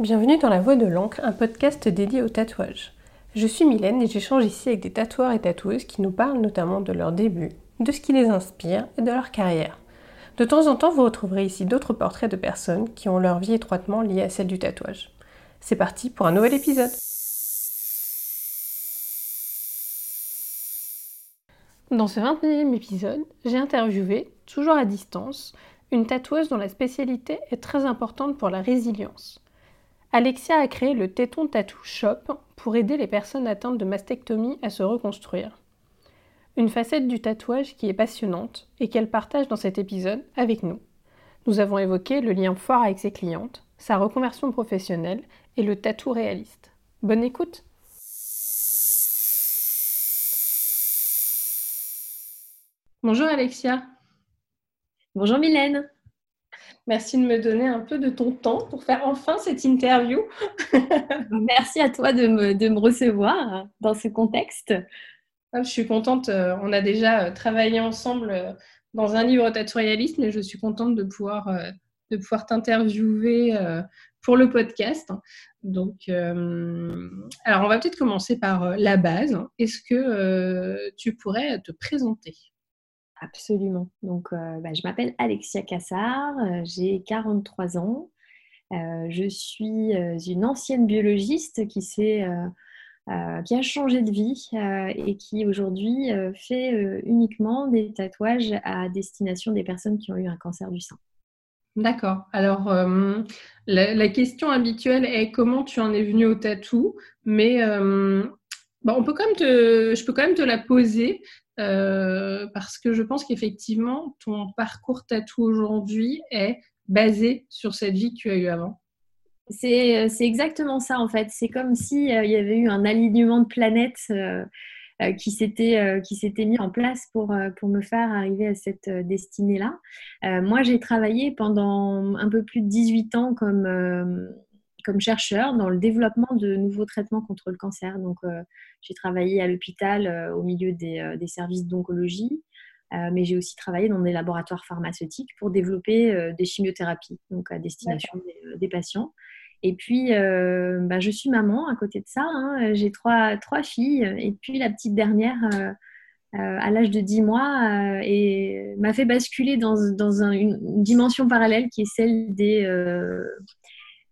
Bienvenue dans La Voix de l'encre, un podcast dédié au tatouage. Je suis Mylène et j'échange ici avec des tatoueurs et tatoueuses qui nous parlent notamment de leur début, de ce qui les inspire et de leur carrière. De temps en temps, vous retrouverez ici d'autres portraits de personnes qui ont leur vie étroitement liée à celle du tatouage. C'est parti pour un nouvel épisode. Dans ce 29e épisode, j'ai interviewé, toujours à distance, une tatoueuse dont la spécialité est très importante pour la résilience. Alexia a créé le Téton Tattoo Shop pour aider les personnes atteintes de mastectomie à se reconstruire. Une facette du tatouage qui est passionnante et qu'elle partage dans cet épisode avec nous. Nous avons évoqué le lien fort avec ses clientes, sa reconversion professionnelle et le tatou réaliste. Bonne écoute Bonjour Alexia. Bonjour Mylène. Merci de me donner un peu de ton temps pour faire enfin cette interview. Merci à toi de me, recevoir dans ce contexte. Ah, je suis contente. Euh, on a déjà euh, travaillé ensemble euh, dans un livre tattoo-réaliste, mais je suis contente de pouvoir, de pouvoir t'interviewer pour le podcast. Donc, alors on va peut-être commencer par la base. Est-ce que tu pourrais te présenter? Absolument. Donc, euh, bah, je m'appelle Alexia Cassard, euh, j'ai 43 ans. Euh, je suis une ancienne biologiste qui, qui a changé de vie et qui aujourd'hui fait uniquement des tatouages à destination des personnes qui ont eu un cancer du sein. D'accord. Alors, la, question habituelle est comment tu en es venue au tatou, mais on peut quand même te, je peux quand même te la poser euh, parce que je pense qu'effectivement, ton parcours tatou aujourd'hui est basé sur cette vie que tu as eue avant. C'est exactement ça en fait. C'est comme s'il euh, y avait eu un alignement de planètes euh, qui s'était mis en place pour, pour me faire arriver à cette destinée-là. moi, j'ai travaillé pendant un peu plus de 18 ans comme comme chercheur dans le développement de nouveaux traitements contre le cancer. Donc, euh, j'ai travaillé à l'hôpital euh, au milieu des, euh, services d'oncologie, mais j'ai aussi travaillé dans des laboratoires pharmaceutiques pour développer des chimiothérapies, donc à destination des, patients. Et puis, bah, je suis maman à côté de ça. Hein. J'ai trois, trois filles. Et puis, la petite dernière, à l'âge de 10 mois, et m'a fait basculer dans, dans une dimension parallèle qui est celle des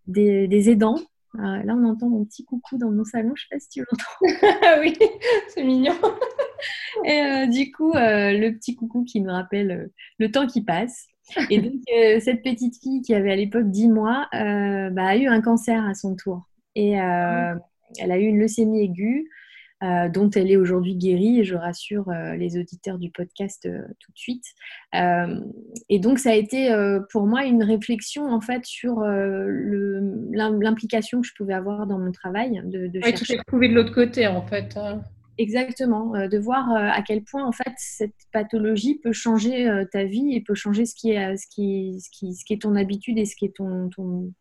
des, aidants. Euh, là, on entend mon petit coucou dans mon salon. Je ne sais pas si tu l'entends. oui, c'est mignon. Et euh, du coup, euh, le petit coucou qui me rappelle le temps qui passe. Et donc, cette petite fille qui avait à l'époque 10 mois bah, a eu un cancer à son tour. Et ah elle a eu une leucémie aiguë. Euh, dont elle est aujourd'hui guérie, et je rassure euh, les auditeurs du podcast euh, tout de suite. et donc, ça a été pour moi une réflexion en fait sur l'implication que je pouvais avoir dans mon travail. De, de tu t'es de l'autre côté en fait. Hein. Exactement, de voir à quel point en fait cette pathologie peut changer ta vie et peut changer ce qui est, ce qui, ce qui, ce qui est ton habitude et ce qui est ton, ton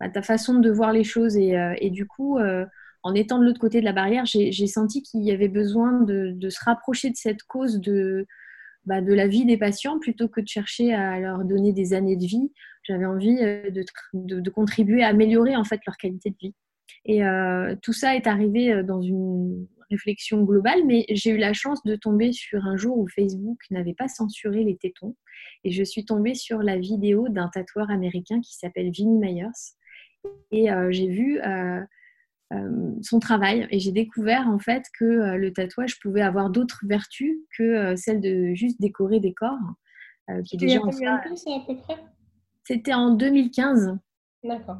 bah, ta façon de voir les choses. Et, et du coup, en étant de l'autre côté de la barrière, j'ai senti qu'il y avait besoin de, se rapprocher de cette cause de, bah, de la vie des patients plutôt que de chercher à leur donner des années de vie. J'avais envie euh, de, contribuer à améliorer en fait leur qualité de vie. Et euh, tout ça est arrivé euh, dans une réflexion globale, mais j'ai eu la chance de tomber sur un jour où Facebook n'avait pas censuré les tétons. Et je suis tombée sur la vidéo d'un tatoueur américain qui s'appelle Vinnie Myers. Et j'ai vu son travail et j'ai découvert en fait que euh, le tatouage pouvait avoir d'autres vertus que euh, celle de juste décorer des corps. qui déjà en à peu près? C'était en 2015. D'accord.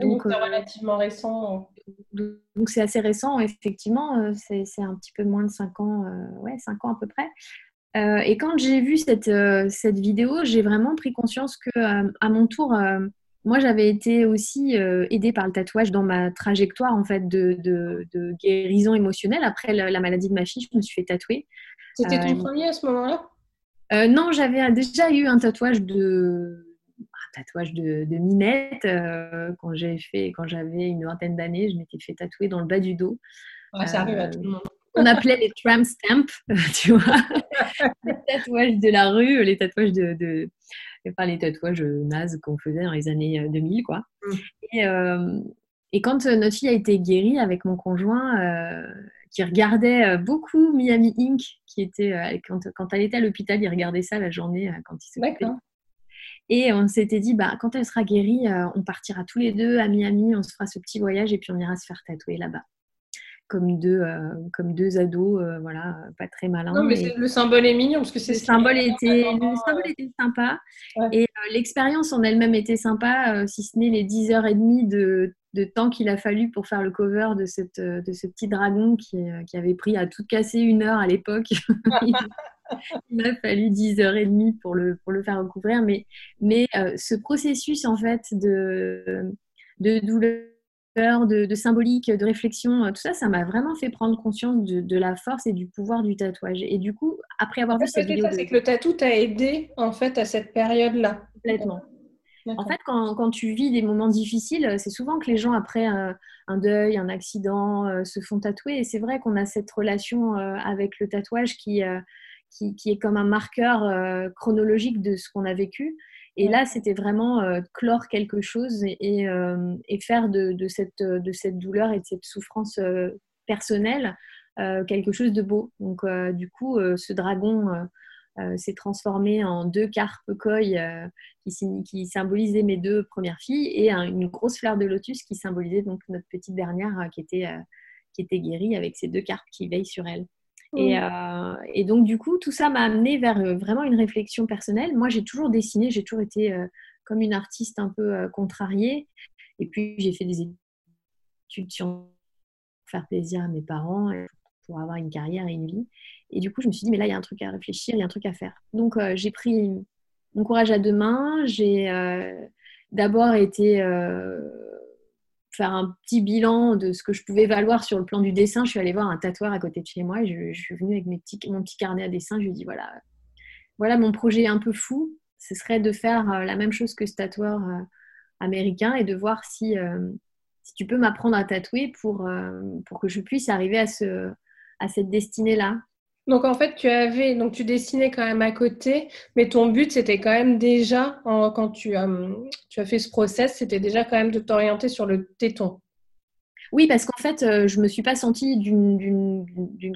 donc, c'est relativement récent. Donc c'est assez récent, effectivement. C'est, un petit peu moins de 5 ans, ouais, 5 ans à peu près. et quand j'ai vu cette, cette vidéo, j'ai vraiment pris conscience que à mon tour, moi, j'avais été aussi euh, aidée par le tatouage dans ma trajectoire en fait de, guérison émotionnelle. Après la, maladie de ma fille, je me suis fait tatouer. C'était ton euh, premier à ce moment-là? euh, Non, j'avais déjà eu un tatouage de un tatouage de, minette quand j'ai fait quand j'avais une vingtaine d'années. Je m'étais fait tatouer dans le bas du dos. ça arrive à tout le monde. On appelait les tram stamps, tu vois, les tatouages de la rue, les tatouages de pas les tatouages nazes qu'on faisait dans les années 2000, euh, quoi. Mm. Et, euh, et quand notre fille a été guérie avec mon conjoint, qui regardait beaucoup Miami Inc., qui était, quand, quand, elle était à l'hôpital, il regardait ça la journée quand il se D'accord. Et on s'était dit, bah, quand elle sera guérie, on partira tous les deux à Miami, on se fera ce petit voyage et puis on ira se faire tatouer là-bas comme deux, euh, comme deux ados, euh, voilà, pas très malins. Non, mais le symbole est mignon parce que c'est le, symbole était, le symbole était sympa et euh, l'expérience en elle-même était sympa, si ce n'est les 10 heures et demie de, de temps qu'il a fallu pour faire le cover de, cette, de ce petit dragon qui, qui avait pris à tout casser une heure à l'époque. il m'a fallu 10 heures et demie pour le, pour le faire recouvrir, mais, mais ce processus en fait de, de douleur de, symbolique, de réflexion, euh, tout ça, ça m'a vraiment fait prendre conscience de, la force et du pouvoir du tatouage. Et du coup, après avoir vu cette vidéo... c'est que le tatou t'a aidé, en fait, à cette période-là. Complètement. En fait, quand, tu vis des moments difficiles, c'est souvent que les gens, après un, deuil, un accident, euh, se font tatouer. Et c'est vrai qu'on a cette relation euh, avec le tatouage qui, qui, est comme un marqueur chronologique de ce qu'on a vécu. Et là, c'était vraiment euh, clore quelque chose et, euh, faire de, cette, de, cette, douleur et de cette souffrance euh, personnelle quelque chose de beau. Donc, du coup, ce dragon s'est transformé en deux carpes koi qui, qui, symbolisaient mes deux premières filles et une grosse fleur de lotus qui symbolisait donc notre petite dernière qui, était, qui était guérie avec ces deux carpes qui veillent sur elle. Euh, et, donc, du coup, tout ça m'a amené vers euh, vraiment une réflexion personnelle. Moi, j'ai toujours dessiné, j'ai toujours été euh, comme une artiste un peu contrariée. Et puis, j'ai fait des études pour faire plaisir à mes parents, pour avoir une carrière et une vie. Et du coup, je me suis dit, mais là, il y a un truc à réfléchir, il y a un truc à faire. Donc, j'ai pris mon courage à deux mains. J'ai d'abord été faire un petit bilan de ce que je pouvais valoir sur le plan du dessin, je suis allée voir un tatoueur à côté de chez moi et je, suis venue avec mes mon petit carnet à dessin. Je lui ai dit voilà, voilà mon projet un peu fou. Ce serait de faire euh, la même chose que ce tatoueur euh, américain et de voir si, euh, si tu peux m'apprendre à tatouer pour, pour que je puisse arriver à, ce, à cette destinée-là. Donc en fait, tu avais, donc tu dessinais quand même à côté, mais ton but c'était quand même déjà, quand tu, tu as fait ce process, c'était déjà quand même de t'orienter sur le téton. Oui, parce qu'en fait, euh, je ne me suis pas sentie d'une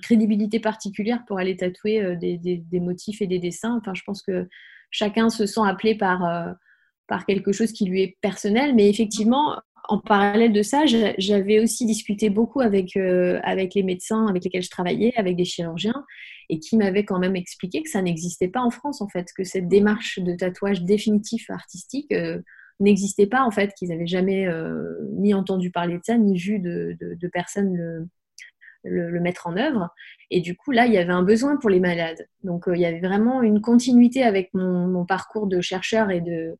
crédibilité particulière pour aller tatouer euh, des, des, motifs et des dessins. Enfin, je pense que chacun se sent appelé par, euh, par quelque chose qui lui est personnel, mais effectivement, en parallèle de ça, j'avais aussi discuté beaucoup avec, euh, avec les médecins avec lesquels je travaillais, avec des chirurgiens, et qui m'avaient quand même expliqué que ça n'existait pas en France, en fait, que cette démarche de tatouage définitif artistique euh, n'existait pas, en fait, qu'ils n'avaient jamais euh, ni entendu parler de ça, ni vu de, de, le, mettre en œuvre. Et du coup, là, il y avait un besoin pour les malades. Donc, il y avait vraiment une continuité avec mon parcours de chercheur et de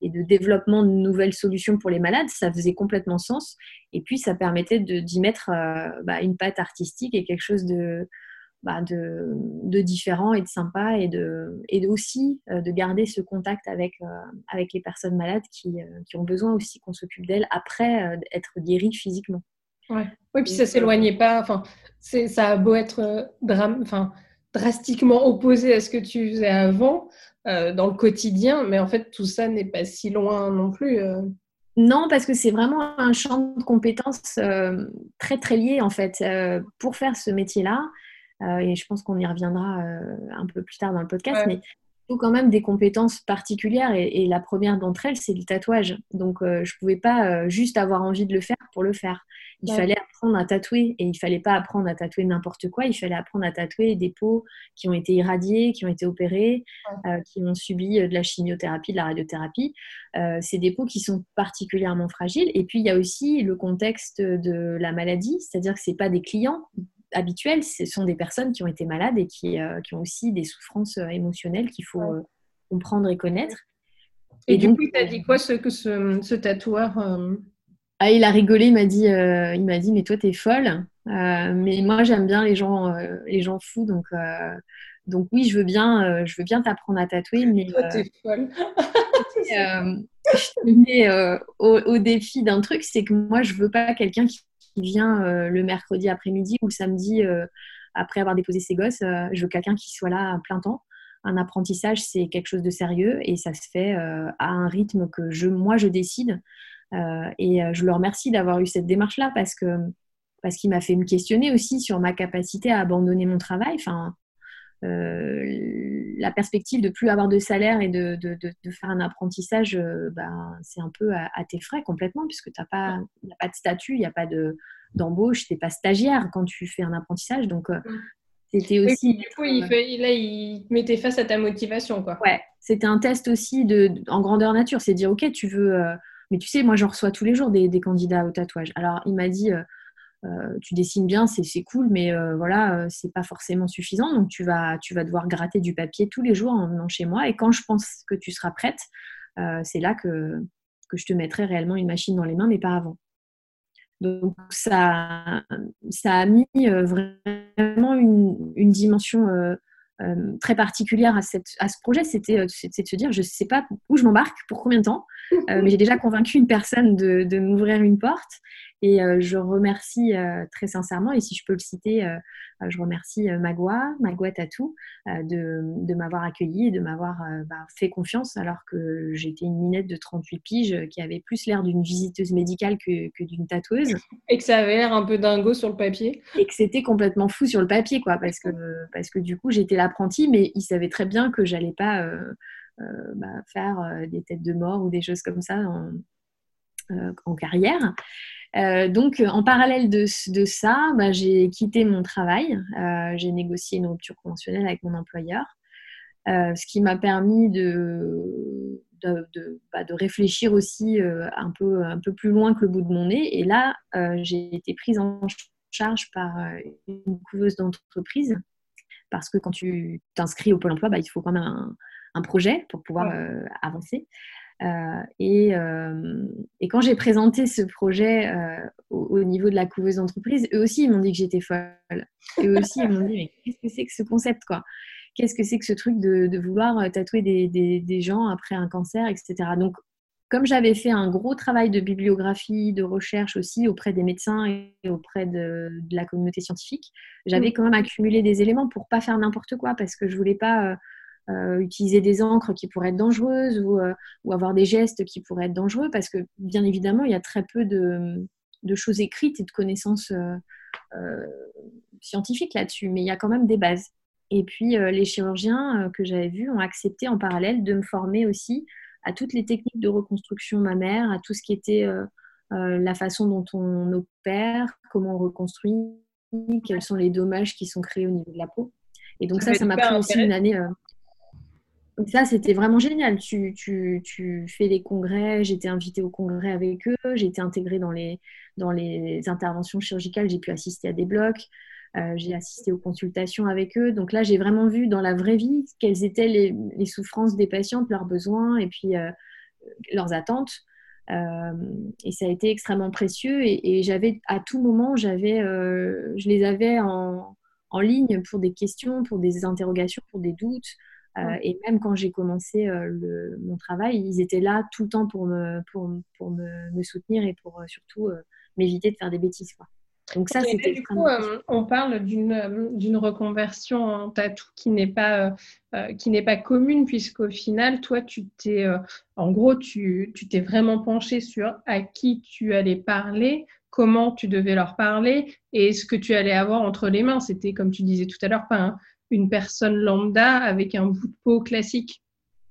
et de développement de nouvelles solutions pour les malades, ça faisait complètement sens. Et puis, ça permettait d'y mettre euh, bah, une patte artistique et quelque chose de, bah, de, de, différent et de sympa et, de, et aussi euh, de garder ce contact avec, euh, avec les personnes malades qui, qui ont besoin aussi qu'on s'occupe d'elles après être guéries physiquement. Ouais. Oui, puis ça s'éloignait pas. Enfin, ça a beau être drame, enfin, drastiquement opposé à ce que tu faisais avant. Euh, dans le quotidien, mais en fait, tout ça n'est pas si loin non plus. Euh. Non, parce que c'est vraiment un champ de compétences euh, très très lié en fait pour faire ce métier-là. et je pense qu'on y reviendra un peu plus tard dans le podcast, mais faut quand même des compétences particulières et, la première d'entre elles, c'est le tatouage. Donc, je ne pouvais pas juste avoir envie de le faire pour le faire. Il fallait apprendre à tatouer et il fallait pas apprendre à tatouer n'importe quoi. Il fallait apprendre à tatouer des peaux qui ont été irradiées, qui ont été opérées, euh, qui ont subi euh, de la chimiothérapie, de la radiothérapie. Euh, c'est des peaux qui sont particulièrement fragiles. Et puis il y a aussi le contexte de la maladie, c'est-à-dire que c'est pas des clients habituels, ce sont des personnes qui ont été malades et qui, qui ont aussi des souffrances émotionnelles qu'il faut comprendre et connaître. Et, du coup, tu as dit quoi ce, que ce, ce tatoueur ah, il a rigolé, il m'a dit, euh, il m'a dit, mais toi, t'es folle. Euh, mais moi, j'aime bien les gens, euh, les gens fous, donc, donc oui, je veux bien, je veux bien t'apprendre à tatouer. Mais toi, t'es folle. je te mets au, défi d'un truc, c'est que moi, je veux pas quelqu'un qui vient le mercredi après-midi ou le samedi après avoir déposé ses gosses. je veux quelqu'un qui soit là à plein temps un apprentissage, c'est quelque chose de sérieux et ça se fait à un rythme que je, moi, je décide. et je le remercie d'avoir eu cette démarche-là parce parce qu'il m'a fait me questionner aussi sur ma capacité à abandonner mon travail. Enfin, la perspective de plus avoir de salaire et de, de, de, faire un apprentissage, ben, c'est un peu à, tes frais complètement, puisque tu n'as pas, pas de statut, il n'y a pas d'embauche, tu n'es pas stagiaire quand tu fais un apprentissage. Donc, c'était aussi. du coup, il, là, il mettait face à ta motivation. Quoi. Ouais, c'était un test aussi de, en grandeur nature. C'est dire, OK, tu veux. mais tu sais, moi, j'en reçois tous les jours des, des, candidats au tatouage. Alors, il m'a dit euh, tu dessines bien, c'est cool, mais euh, voilà, euh, c'est pas forcément suffisant. Donc tu vas, tu vas devoir gratter du papier tous les jours en venant chez moi. Et quand je pense que tu seras prête, c'est là que, que je te mettrai réellement une machine dans les mains, mais pas avant. Donc ça, ça a mis vraiment une, une dimension très particulière à, cette, à ce projet. C'était de se dire, je ne sais pas où je m'embarque, pour combien de temps, mais j'ai déjà convaincu une personne de, de m'ouvrir une porte. Et euh, je remercie euh, très sincèrement, et si je peux le citer, euh, je remercie Magua, Magua Tatou, de, de m'avoir accueilli et de m'avoir bah, fait confiance alors que j'étais une minette de 38 piges qui avait plus l'air d'une visiteuse médicale que, que d'une tatoueuse. Et que ça avait l'air un peu dingo sur le papier. Et que c'était complètement fou sur le papier, quoi, parce que, parce que du coup, j'étais l'apprentie, mais il savait très bien que j'allais pas bah, faire des têtes de mort ou des choses comme ça en, en carrière. Euh, donc, en parallèle de, ça, bah, j'ai quitté mon travail. Euh, j'ai négocié une rupture conventionnelle avec mon employeur, euh, ce qui m'a permis de, bah, de, réfléchir aussi un, peu, un peu plus loin que le bout de mon nez. Et là, j'ai été prise en charge par une couveuse d'entreprise. Parce que quand tu t'inscris au Pôle emploi, bah, il faut quand même un, projet pour pouvoir avancer. Euh, euh, et, quand j'ai présenté ce projet euh, au, niveau de la couveuse d'entreprise, eux aussi, ils m'ont dit que j'étais folle. Eux aussi, ils m'ont dit, mais qu'est-ce que c'est que ce concept, quoi? Qu'est-ce que c'est que ce truc de, vouloir tatouer des, gens après un cancer, etc. Donc, comme j'avais fait un gros travail de bibliographie, de recherche aussi auprès des médecins et auprès de, la communauté scientifique, j'avais mmh. quand même accumulé des éléments pour pas faire n'importe quoi parce que je voulais pas euh, utiliser des encres qui pourraient être dangereuses euh, ou, avoir des gestes qui pourraient être dangereux parce que bien évidemment il y a très peu de, choses écrites et de connaissances euh, scientifiques là-dessus, mais il y a quand même des bases. Et puis les chirurgiens que j'avais vus ont accepté en parallèle de me former aussi à toutes les techniques de reconstruction mammaire, à tout ce qui était la façon dont on opère, comment on reconstruit, quels sont les dommages qui sont créés au niveau de la peau. Et donc ça, ça m'a pris aussi une année ça, c'était vraiment génial. Tu, fais des congrès, j'étais invitée au congrès avec eux, j'ai été intégrée dans les, interventions chirurgicales, j'ai pu assister à des blocs, euh, j'ai assisté aux consultations avec eux. Donc là, j'ai vraiment vu dans la vraie vie quelles étaient les, souffrances des patientes, leurs besoins et puis euh, leurs attentes. Euh, et ça a été extrêmement précieux. Et, j'avais à tout moment, j'avais, je les avais en ligne pour des questions, pour des interrogations, pour des doutes. Euh, et même quand j'ai commencé euh, le, mon travail, ils étaient là tout le temps pour me, pour, pour me, me soutenir et pour euh, surtout m'éviter de faire des bêtises. Quoi. Donc ça, c'était Du coup, on parle d'une reconversion en tatou qui n'est pas, qui n'est pas commune, puisqu'au final, toi, tu t'es, en gros, tu t'es vraiment penché sur à qui tu allais parler, comment tu devais leur parler et ce que tu allais avoir entre les mains. C'était, comme tu disais tout à l'heure, pas un, une personne lambda avec un bout de peau classique.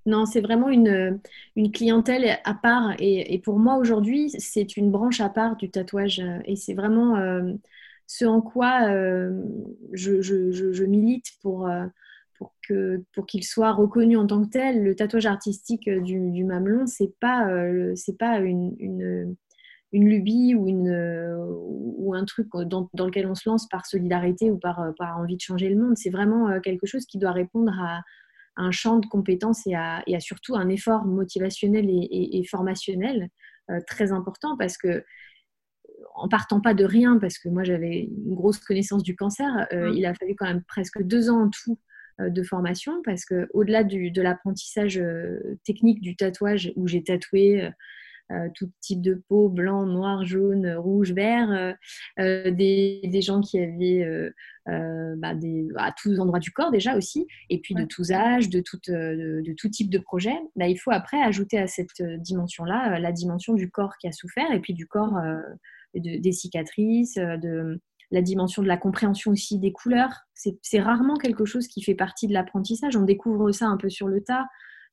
Non, c'est vraiment une, une, clientèle à part. Et, pour moi, aujourd'hui, c'est une branche à part du tatouage. Et c'est vraiment euh, ce en quoi euh, je, je, milite pour, euh, pour qu'il pour qu'il soit reconnu en tant que tel. Le tatouage artistique du, du mamelon, ce n'est pas, c'est pas une, une lubie ou, une, euh, ou un truc dans, lequel on se lance par solidarité ou par, euh, par envie de changer le monde. C'est vraiment euh, quelque chose qui doit répondre à, un champ de compétences et à, et à, surtout un effort motivationnel et, formationnel très important parce que en partant pas de rien, parce que moi j'avais une grosse connaissance du cancer, mmh. il a fallu quand même presque deux ans en tout de formation parce que au-delà de l'apprentissage technique du tatouage où j'ai tatoué tout type de peau, blanc, noir, jaune, rouge, vert, des, gens qui avaient bah, des, à tous endroits du corps déjà aussi, et puis de tous âges, de tout, de, tout type de projet. Bah, il faut après ajouter à cette dimension-là la dimension du corps qui a souffert, et puis du corps des cicatrices, de la dimension de la compréhension aussi des couleurs. C'est rarement quelque chose qui fait partie de l'apprentissage. On découvre ça un peu sur le tas,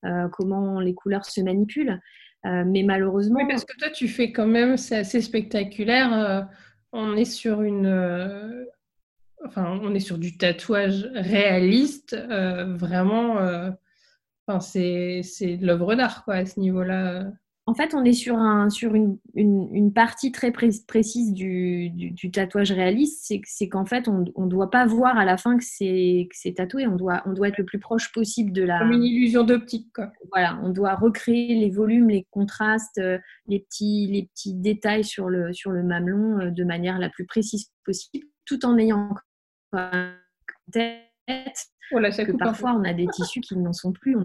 euh, comment les couleurs se manipulent. Euh, mais malheureusement. Parce que toi, tu fais quand même, c'est assez spectaculaire. Euh, on est sur une. Enfin, on est sur du tatouage réaliste, vraiment. Enfin, c'est l'œuvre d'art, quoi, à ce niveau-là. En fait, on est sur, un, sur une, une, partie très précise du, du, tatouage réaliste, c'est qu'en fait, on ne doit pas voir à la fin que c'est tatoué, on doit, on doit être le plus proche possible de la... Comme une illusion d'optique, quoi. Voilà, on doit recréer les volumes, les contrastes, euh, les petits, les petits détails sur le, sur le mamelon euh, de manière la plus précise possible, tout en ayant en tête voilà, oh que parfois on a des tissus qui n'en sont plus.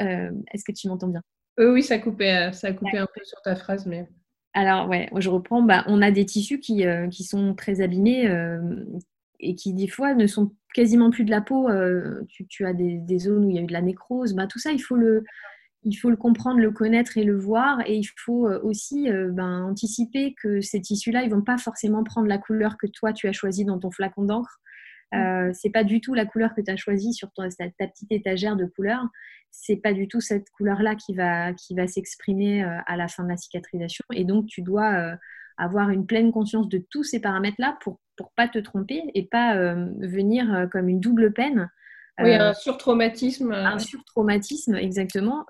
Euh, est-ce que tu m'entends bien? Oui, ça coupait, euh, ça coupait un peu sur ta phrase, mais. Alors, ouais, je reprends. Bah, on a des tissus qui, euh, sont très abîmés euh, et qui, des fois, ne sont quasiment plus de la peau. tu, as des, zones où il y a eu de la nécrose. Bah, tout ça, il faut, le, il faut le comprendre, le connaître et le voir. Et il faut aussi ben, anticiper que ces tissus-là, ils vont pas forcément prendre la couleur que toi, tu as choisie dans ton flacon d'encre. Mm. Euh, c'est pas du tout la couleur que tu as choisie sur ta, petite étagère de couleurs. C'est pas du tout cette couleur-là qui va, qui va s'exprimer euh, à la fin de la cicatrisation. Et donc, tu dois euh, avoir une pleine conscience de tous ces paramètres-là pour pour pas te tromper et pas venir comme une double peine. Oui, un surtraumatisme. Un surtraumatisme, exactement.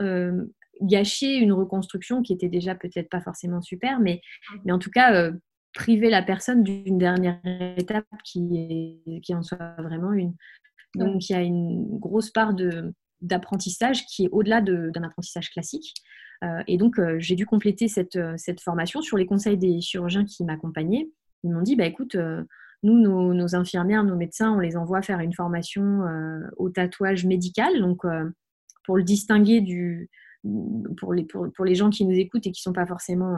gâcher une reconstruction qui était déjà peut-être pas forcément super, mais, mm. mais en tout cas priver la personne d'une dernière étape qui, est, qui en soit vraiment une. Donc il y a une grosse part de, d'apprentissage qui est au-delà d'un apprentissage classique. Euh, et donc euh, j'ai dû compléter cette, cette, formation sur les conseils des chirurgiens qui m'accompagnaient. Ils m'ont dit, bah, écoute, euh, nous, nos, infirmières, nos médecins, on les envoie faire une formation au tatouage médical. Donc pour le distinguer du, pour les, pour, pour, les gens qui nous écoutent et qui ne sont pas forcément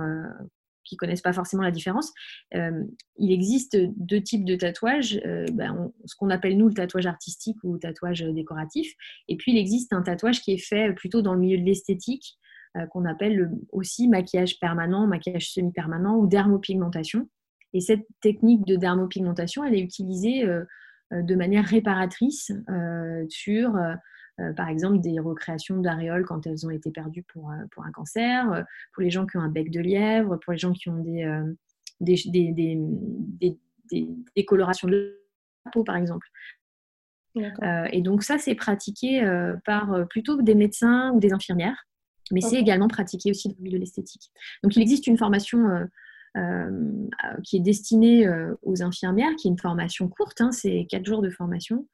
qui connaissent pas forcément la différence, euh, il existe deux types de tatouages, euh, ben, ce qu'on appelle nous le tatouage artistique ou tatouage décoratif, et puis il existe un tatouage qui est fait plutôt dans le milieu de l'esthétique, euh, qu'on appelle aussi maquillage permanent, maquillage semi-permanent ou dermopigmentation. Et cette technique de dermopigmentation, elle est utilisée de manière réparatrice sur euh, par exemple des recréations d'aréoles quand elles ont été perdues pour, euh, pour un cancer, euh, pour les gens qui ont un bec de lièvre, pour les gens qui ont des, des, des, des, colorations de la peau, par exemple. et donc ça, c'est pratiqué par plutôt des médecins ou des infirmières, mais c'est également pratiqué aussi dans le milieu de l'esthétique. Donc il existe une formation qui est destinée aux infirmières, qui est une formation courte, hein, c'est quatre jours de formation,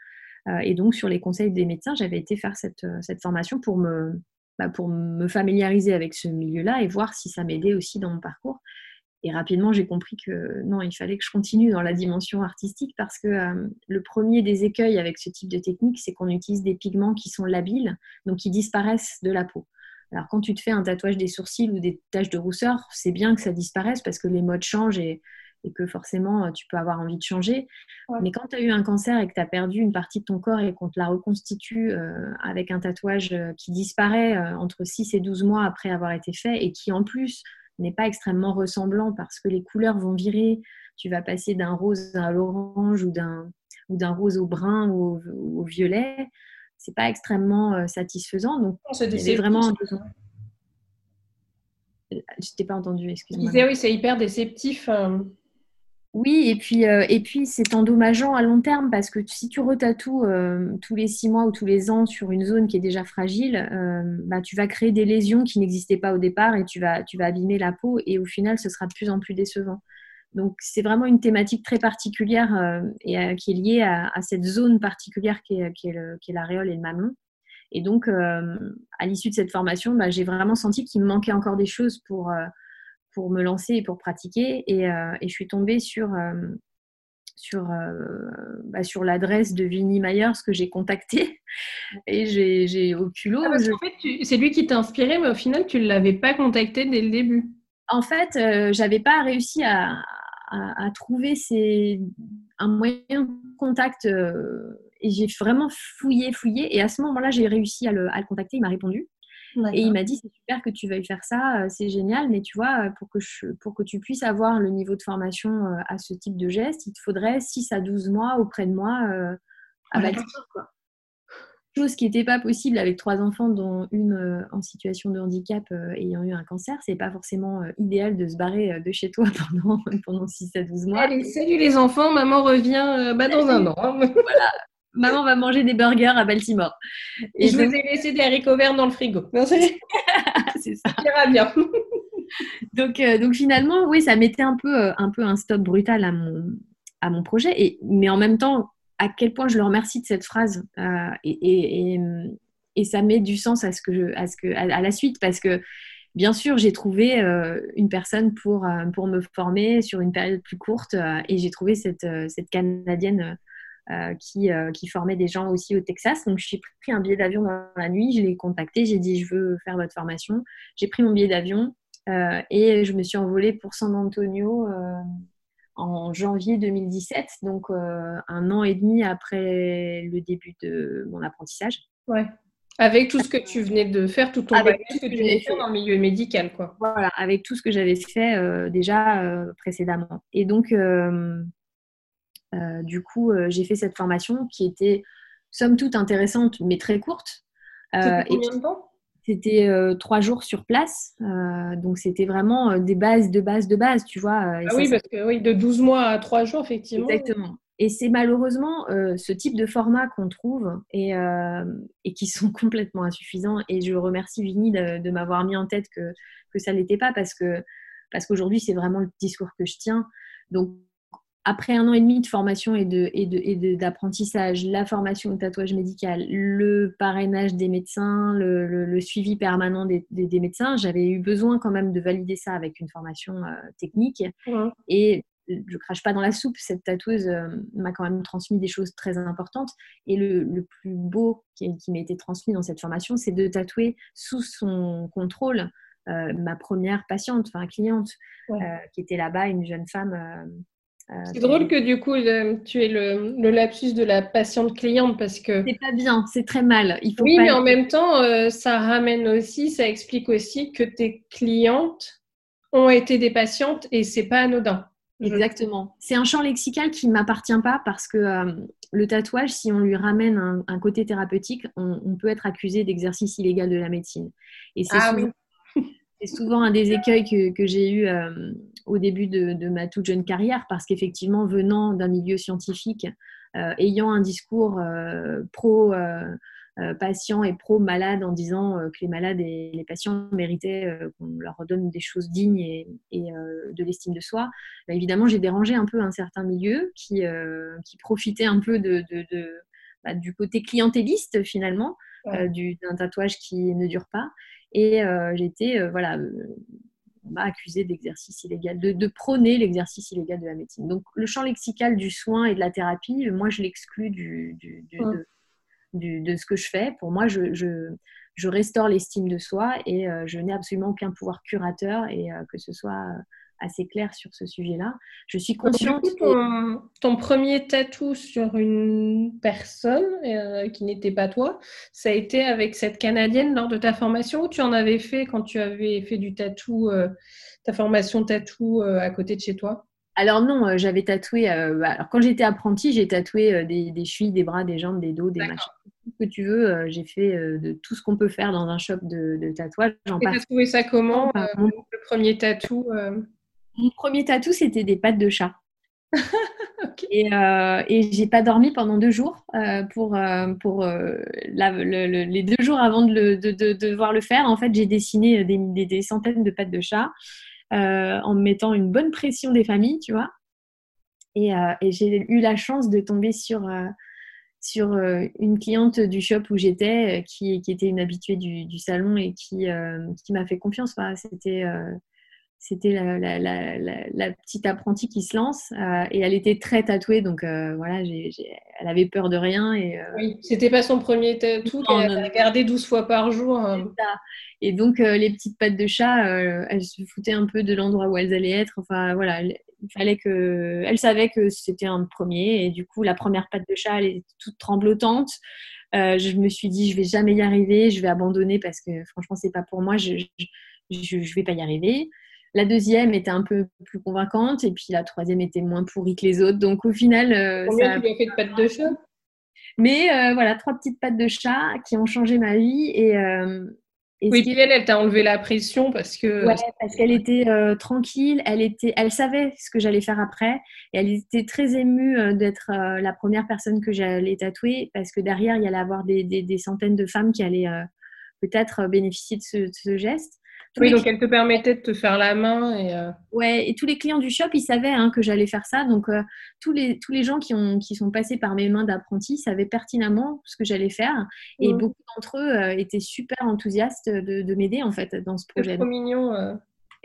et donc, sur les conseils des médecins, j'avais été faire cette, euh, cette formation pour me, bah, pour me familiariser avec ce milieu-là et voir si ça m'aidait aussi dans mon parcours. Et rapidement, j'ai compris que non, il fallait que je continue dans la dimension artistique parce que euh, le premier des écueils avec ce type de technique, c'est qu'on utilise des pigments qui sont labiles, donc qui disparaissent de la peau. Alors quand tu te fais un tatouage des sourcils ou des taches de rousseur, c'est bien que ça disparaisse parce que les modes changent et, et que forcément euh, tu peux avoir envie de changer. Mais quand tu as eu un cancer et que tu as perdu une partie de ton corps et qu'on te la reconstitue euh, avec un tatouage euh, qui disparaît entre 6 et 12 mois après avoir été fait et qui en plus n'est pas extrêmement ressemblant parce que les couleurs vont virer, tu vas passer d'un rose à l'orange ou d'un ou d'un rose au brun ou au, violet, c'est pas extrêmement satisfaisant. Donc c'est vraiment Je t'ai pas entendu, excuse-moi. oui, c'est hyper déceptif. Oui, et puis, euh, et puis c'est endommageant à long terme parce que si tu retatoues euh, tous les six mois ou tous les ans sur une zone qui est déjà fragile, euh, bah, tu vas créer des lésions qui n'existaient pas au départ et tu vas, tu vas abîmer la peau et au final, ce sera de plus en plus décevant. Donc, c'est vraiment une thématique très particulière et qui est liée à, cette zone particulière qui est, qui est l'aréole et le mamelon. Et donc, à l'issue de cette formation, bah, j'ai vraiment senti qu'il me manquait encore des choses pour pour me lancer et pour pratiquer. Et, euh, et je suis tombée sur, euh, sur, bah, sur l'adresse de Vinnie Myers que j'ai contacté. Et j'ai au culot. Ah, en fait, c'est lui qui t'a inspiré, mais au final, tu ne l'avais pas contacté dès le début. En fait, j'avais pas réussi à, à, trouver un moyen de contact. et j'ai vraiment fouillé, fouillé. Et à ce moment-là, j'ai réussi à le, à le contacter. Il m'a répondu. Et il m'a dit c'est super que tu veuilles faire ça, euh, c'est génial, mais tu vois, euh, pour que, je, pour que tu puisses avoir le niveau de formation euh, à ce type de geste, il te faudrait 6 à 12 mois auprès de moi à Baltimore. Quoi. Chose qui n'était pas possible avec trois enfants, dont une en situation de handicap ayant eu un cancer. C'est pas forcément idéal de se barrer de chez toi pendant, pendant 6 à 12 mois. Allez, salut les enfants, maman revient bah, dans un an. Hein. voilà, maman va manger des burgers à Baltimore. Et je vous ai laissé des haricots verts dans le frigo. c'est ça. Ça ira bien. donc, euh, donc finalement, oui, ça mettait un peu, euh, un peu un stop brutal à mon, à mon projet. Et, mais en même temps, à quel point je le remercie de cette phrase. Euh, et, et, et, ça met du sens à, ce que je, à, ce que, à, la suite parce que bien sûr, j'ai trouvé une personne pour, pour me former sur une période plus courte et j'ai trouvé cette, cette Canadienne qui, euh, qui, formait des gens aussi au Texas. Donc, j'ai pris un billet d'avion dans la nuit, je l'ai contacté, j'ai dit je veux faire votre formation. J'ai pris mon billet d'avion euh, et je me suis envolée pour San Antonio en janvier 2017, donc un an et demi après le début de mon apprentissage. Ouais. Avec tout ce que tu venais de faire, tout ton tout ce que, tu venais faire dans le milieu médical, quoi. Voilà, avec tout ce que j'avais fait déjà précédemment. Et donc, euh, du coup, euh, j'ai fait cette formation qui était somme toute intéressante, mais très courte. Euh, C'était combien de temps? C'était trois jours sur place. donc, c'était vraiment des bases, de bases, de bases, tu vois. ah oui, parce que oui, de 12 mois à 3 jours, effectivement. Exactement. Et c'est malheureusement ce type de format qu'on trouve et, et, qui sont complètement insuffisants. Et je remercie Vini de, de m'avoir mis en tête que, que ça n'était pas parce que parce qu'aujourd'hui, c'est vraiment le discours que je tiens. Donc, après un an et demi de formation et d'apprentissage, de, et de, la formation au tatouage médical, le parrainage des médecins, le, suivi permanent des, médecins, j'avais eu besoin quand même de valider ça avec une formation euh, technique. Et je crache pas dans la soupe, cette tatoueuse euh, m'a quand même transmis des choses très importantes. Et le, plus beau qui, m'a été transmis dans cette formation, c'est de tatouer sous son contrôle euh, ma première patiente, enfin cliente, qui était là-bas, une jeune femme c'est drôle que du coup, tu aies le, lapsus de la patiente cliente parce que. C'est pas bien, c'est très mal. Il faut oui, mais en même temps, euh, ça ramène aussi, ça explique aussi que tes clientes ont été des patientes et c'est pas anodin. Exactement. C'est un champ lexical qui ne m'appartient pas parce que euh, le tatouage, si on lui ramène un, côté thérapeutique, on, peut être accusé d'exercice illégal de la médecine. Et c'est ah souvent, souvent, un des écueils que, j'ai eu au début de, ma toute jeune carrière, parce qu'effectivement, venant d'un milieu scientifique, euh, ayant un discours euh, pro euh, patient et pro malade en disant que les malades et les patients méritaient qu'on leur donne des choses dignes et, de l'estime de soi, bah, évidemment, j'ai dérangé un peu un certain milieu qui, profitait un peu bah, du côté clientéliste finalement, d'un tatouage qui ne dure pas. Et j'étais voilà, m'a accusé d'exercice illégal, de, prôner l'exercice illégal de la médecine. Donc le champ lexical du soin et de la thérapie, moi je l'exclus du, de, ce que je fais. Pour moi, je, je, restaure l'estime de soi et euh, je n'ai absolument aucun pouvoir curateur et euh, que ce soit assez clair sur ce sujet-là. Je suis consciente. ton, ton, premier tatou sur une personne euh, qui n'était pas toi, ça a été avec cette Canadienne lors de ta formation ou tu en avais fait quand tu avais fait du tatou, euh, ta formation tatou euh, à côté de chez toi? Alors non, j'avais tatoué. Bah, alors quand j'étais apprentie, j'ai tatoué des, des, chevilles, des bras, des jambes, des dos, des machins. Tout ce que tu veux. j'ai fait de tout ce qu'on peut faire dans un shop de, de tatouage. Et tu as trouvé ça comment Le premier tatou mon premier tatou, c'était des pattes de chat. Et, euh, et j'ai pas dormi pendant deux jours euh, pour, euh, pour euh, les deux jours avant de, de, de, devoir le faire. En fait, j'ai dessiné des, des, centaines de pattes de chat en mettant une bonne pression des familles, tu vois. Et, et j'ai eu la chance de tomber sur, sur une cliente du shop où j'étais qui, qui, était une habituée du, du salon et qui, qui m'a fait confiance. C'était c'était la, petite apprentie qui se lance euh, et elle était très tatouée, donc euh, voilà, elle avait peur de rien. Et, euh, oui, c'était pas son premier tatou qu'elle a gardé 12 fois par jour. Hein. Et donc les petites pattes de chat, elles se foutaient un peu de l'endroit où elles allaient être. Enfin voilà, il fallait que, elle savait que c'était un premier et du coup la première patte de chat, elle était toute tremblotante. je me suis dit, je vais jamais y arriver, je vais abandonner parce que franchement, c'est pas pour moi, je, je, je vais pas y arriver. La deuxième était un peu plus convaincante et puis la troisième était moins pourrie que les autres. Donc au final, euh, Combien ça tu as fait de pattes de chat? Mais euh, voilà, trois petites pattes de chat qui ont changé ma vie et, euh, oui, puis elle, elle t'a enlevé la pression parce que. Ouais, parce qu'elle était tranquille, elle, était, elle savait ce que j'allais faire après et elle était très émue d'être la première personne que j'allais tatouer parce que derrière, il y allait avoir des, des, centaines de femmes qui allaient peut-être bénéficier de ce, de ce geste oui, donc elle te permettait de te faire la main. Et euh, Ouais, et tous les clients du shop, ils savaient hein, que j'allais faire ça. Donc, euh, tous, les, tous les gens qui, ont, qui sont passés par mes mains d'apprenti savaient pertinemment ce que j'allais faire. Et beaucoup d'entre eux euh, étaient super enthousiastes de, m'aider, en fait, dans ce projet. C'est trop mignon.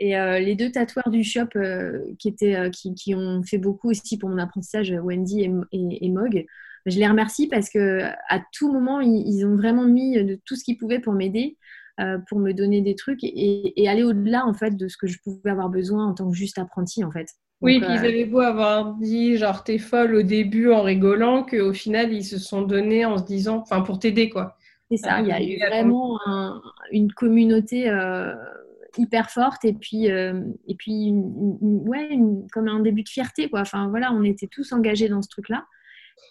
Et les deux tatoueurs du shop qui, étaient, qui, qui, ont fait beaucoup aussi pour mon apprentissage, Wendy et, et, Mog, je les remercie parce que à tout moment, ils, ils ont vraiment mis de tout ce qu'ils pouvaient pour m'aider. Euh, pour me donner des trucs et, aller au-delà en fait de ce que je pouvais avoir besoin en tant que juste apprenti en fait. oui, puis ils euh, avaient beau avoir dit genre t'es folle au début en rigolant, qu'au final ils se sont donnés en se disant, enfin pour t'aider quoi. C'est ça, il y a euh, eu vraiment une communauté hyper forte et puis et puis ouais comme un début de fierté quoi. Enfin voilà, on était tous engagés dans ce truc là.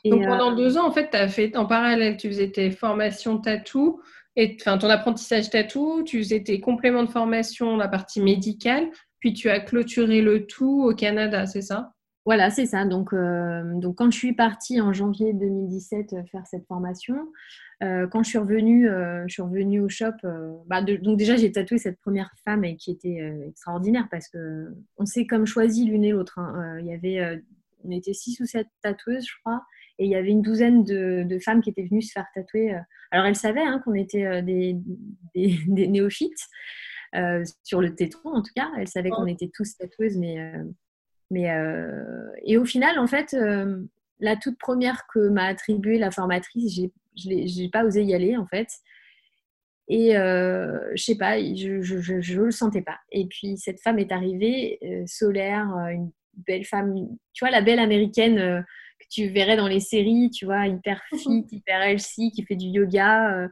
Donc pendant deux ans en fait, tu as fait en parallèle, tu faisais tes formations tatou et enfin, ton apprentissage tatou, tu faisais tes compléments de formation, la partie médicale, puis tu as clôturé le tout au Canada, c'est ça? Voilà, c'est ça. Donc, euh, donc, quand je suis partie en janvier 2017 euh, faire cette formation, euh, quand je suis revenue, je suis revenue au shop. Bah, donc déjà, j'ai tatoué cette première femme et qui était extraordinaire parce que on s'est comme choisi l'une et l'autre. Hein. Y avait, on était six ou sept tatoueuses, je crois. Et il y avait une douzaine de, femmes qui étaient venues se faire tatouer. Euh. Alors, elles savaient hein, qu'on était euh, des, néophytes, euh, sur le tétron en tout cas. Elles savaient qu'on était tous tatoueuses, mais. mais et au final, en fait, la toute première que m'a attribuée la formatrice, je n'ai pas osé y aller, en fait. Et je je sais pas, je ne le sentais pas. Et puis cette femme est arrivée, solaire, une belle femme, tu vois, la belle américaine tu verrais dans les séries, tu vois, hyper mhm. fit, hyper healthy, qui fait du yoga euh,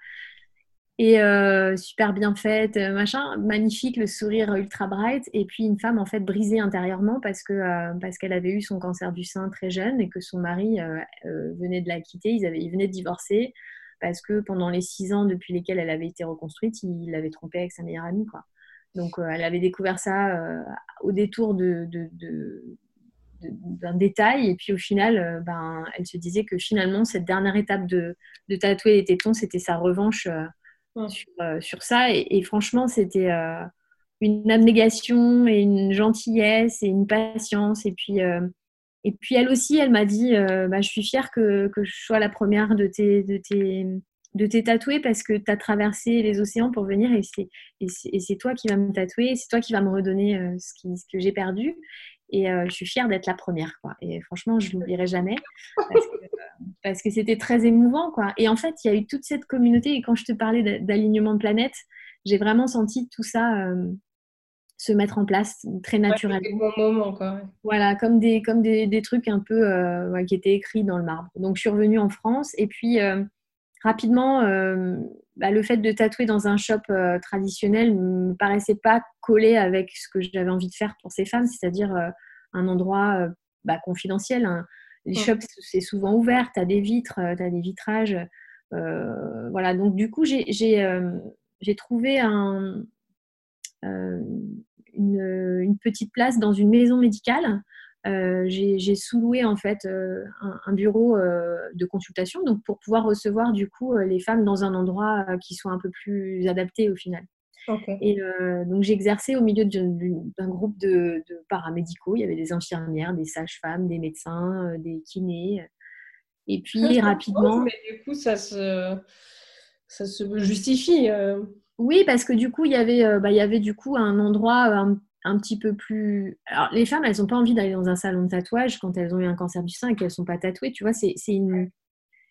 et euh, super bien faite, euh, machin, magnifique, le sourire ultra bright, et puis une femme en fait brisée intérieurement parce que parce qu'elle avait eu son cancer du sein très jeune et que son mari venait de la quitter, ils avaient, ils venaient de divorcer parce que pendant les six ans depuis lesquels elle avait été reconstruite, il l'avait trompée avec sa meilleure amie, quoi. Donc elle avait découvert ça au détour de, de, d'un détail. Et puis au final, euh, ben, elle se disait que finalement, cette dernière étape de, de tatouer les tétons, c'était sa revanche euh, euh, sur, ça. Et, franchement, c'était une abnégation et une gentillesse et une patience. Et puis, et puis elle aussi, elle m'a dit, bah, je suis fière que, que, je sois la première de tes... De tes de tes tatouer parce que tu as traversé les océans pour venir et c'est toi qui vas me tatouer, c'est toi qui vas me redonner ce, qui, ce que j'ai perdu. Et euh, je suis fière d'être la première. Quoi. Et franchement, je ne l'oublierai jamais parce que, c'était très émouvant. Quoi. Et en fait, il y a eu toute cette communauté. Et quand je te parlais d'alignement de planète, j'ai vraiment senti tout ça euh, se mettre en place très naturellement. moment, quoi. Voilà, comme, des, comme des, des trucs un peu euh, qui étaient écrits dans le marbre. Donc, je suis revenue en France. Et puis, rapidement, bah, le fait de tatouer dans un shop traditionnel ne me paraissait pas coller avec ce que j'avais envie de faire pour ces femmes, c'est-à-dire un endroit bah, confidentiel. Hein. Les shops, c'est souvent ouvert, tu as des vitres, tu as des vitrages. voilà, donc du coup, j'ai trouvé un, une, petite place dans une maison médicale euh, j'ai sous-loué en fait euh, un, bureau euh, de consultation donc pour pouvoir recevoir du coup les femmes dans un endroit qui soit un peu plus adapté au final. Et donc j'ai exercé au milieu d'un groupe de, paramédicaux. Il y avait des infirmières, des sages-femmes, des médecins, des kinés. Et puis rapidement. Mais du coup, ça se, ça se justifie. Oui, parce que du coup, il y avait, bah, il y avait du coup un endroit un petit peu plus. Alors, les femmes, elles n'ont pas envie d'aller dans un salon de tatouage quand elles ont eu un cancer du sein et qu'elles ne sont pas tatouées. Tu vois, c'est une.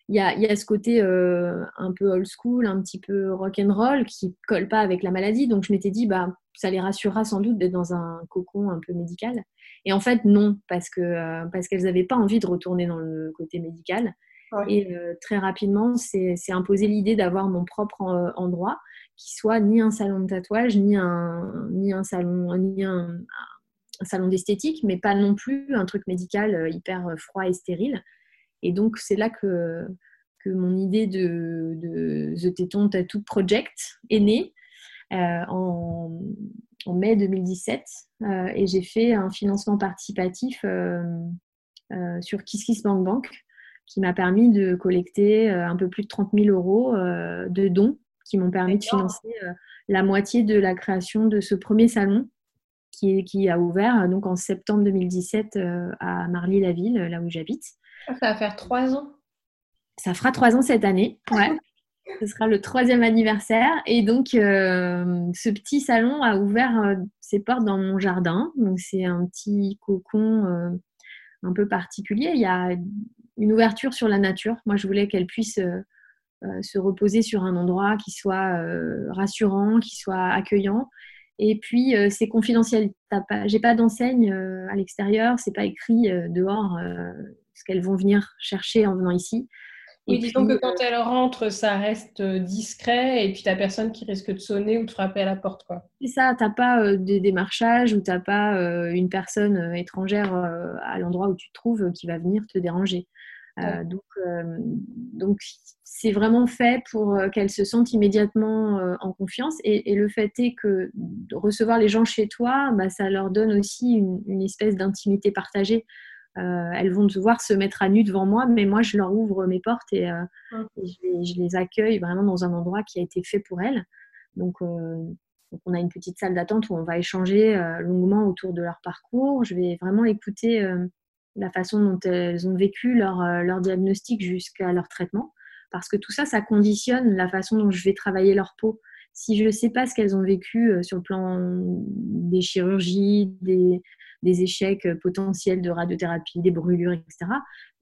Il y a, y a, ce côté euh, un peu old school, un petit peu rock and roll qui colle pas avec la maladie. Donc je m'étais dit, bah, ça les rassurera sans doute d'être dans un cocon un peu médical. Et en fait, non, parce que euh, parce qu'elles n'avaient pas envie de retourner dans le côté médical. Et euh, très rapidement, c'est imposé l'idée d'avoir mon propre endroit qui soit ni un salon de tatouage, ni un, salon, ni un, salon d'esthétique, mais pas non plus un truc médical euh, hyper euh, froid et stérile. Et donc, c'est là que, que mon idée de, The Teton Tattoo Project est née euh, en, mai 2017. et j'ai fait un financement participatif sur KissKissBankBank qui m'a permis de collecter un peu plus de 30 000 euros de dons qui m'ont permis de financer euh, la moitié de la création de ce premier salon qui, qui a ouvert euh, donc en septembre 2017 euh, à Marly-la-Ville, là où j'habite. Ça va faire trois ans. Ça fera trois ans cette année. Ouais. Ce sera le troisième anniversaire. Et donc, ce petit salon a ouvert ses portes dans mon jardin. Donc, c'est un petit cocon un peu particulier. Il y a une ouverture sur la nature. Moi, je voulais qu'elle puisse euh, se reposer sur un endroit qui soit euh, rassurant, qui soit accueillant. Et puis, euh, c'est confidentiel. J'ai pas d'enseigne à l'extérieur, c'est pas écrit dehors ce qu'elles vont venir chercher en venant ici. Et oui, disons que quand elles rentrent, ça reste discret et puis tu personne qui risque de sonner ou de frapper à la porte. C'est ça, tu n'as pas des démarchages ou tu n'as pas une personne étrangère à l'endroit où tu te trouves qui va venir te déranger. Donc, donc, c'est vraiment fait pour euh, qu'elles se sentent immédiatement euh, en confiance. Et, le fait est que de recevoir les gens chez toi, bah, ça leur donne aussi une, espèce d'intimité partagée. Euh, elles vont devoir se mettre à nu devant moi, mais moi, je leur ouvre mes portes et, je, les, accueille vraiment dans un endroit qui a été fait pour elles. Donc, on a une petite salle d'attente où on va échanger longuement autour de leur parcours. Je vais vraiment écouter la façon dont elles ont vécu leur, leur diagnostic jusqu'à leur traitement parce que tout ça, ça conditionne la façon dont je vais travailler leur peau. Si je ne sais pas ce qu'elles ont vécu euh, sur le plan des chirurgies, des, échecs euh, potentiels de radiothérapie, des brûlures, etc.,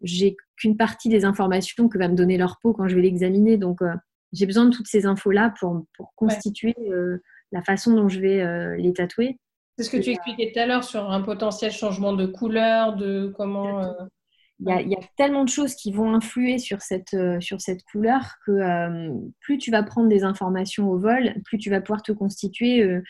j'ai qu'une partie des informations que va me donner leur peau quand je vais l'examiner. Donc, euh, j'ai besoin de toutes ces infos-là pour, constituer la façon dont je vais les tatouer. C'est ce que tu expliquais tout à l'heure sur un potentiel changement de couleur, de comment. Il y, a, tellement de choses qui vont influer sur cette, euh, sur cette couleur que euh, plus tu vas prendre des informations au vol, plus tu vas pouvoir te constituer euh,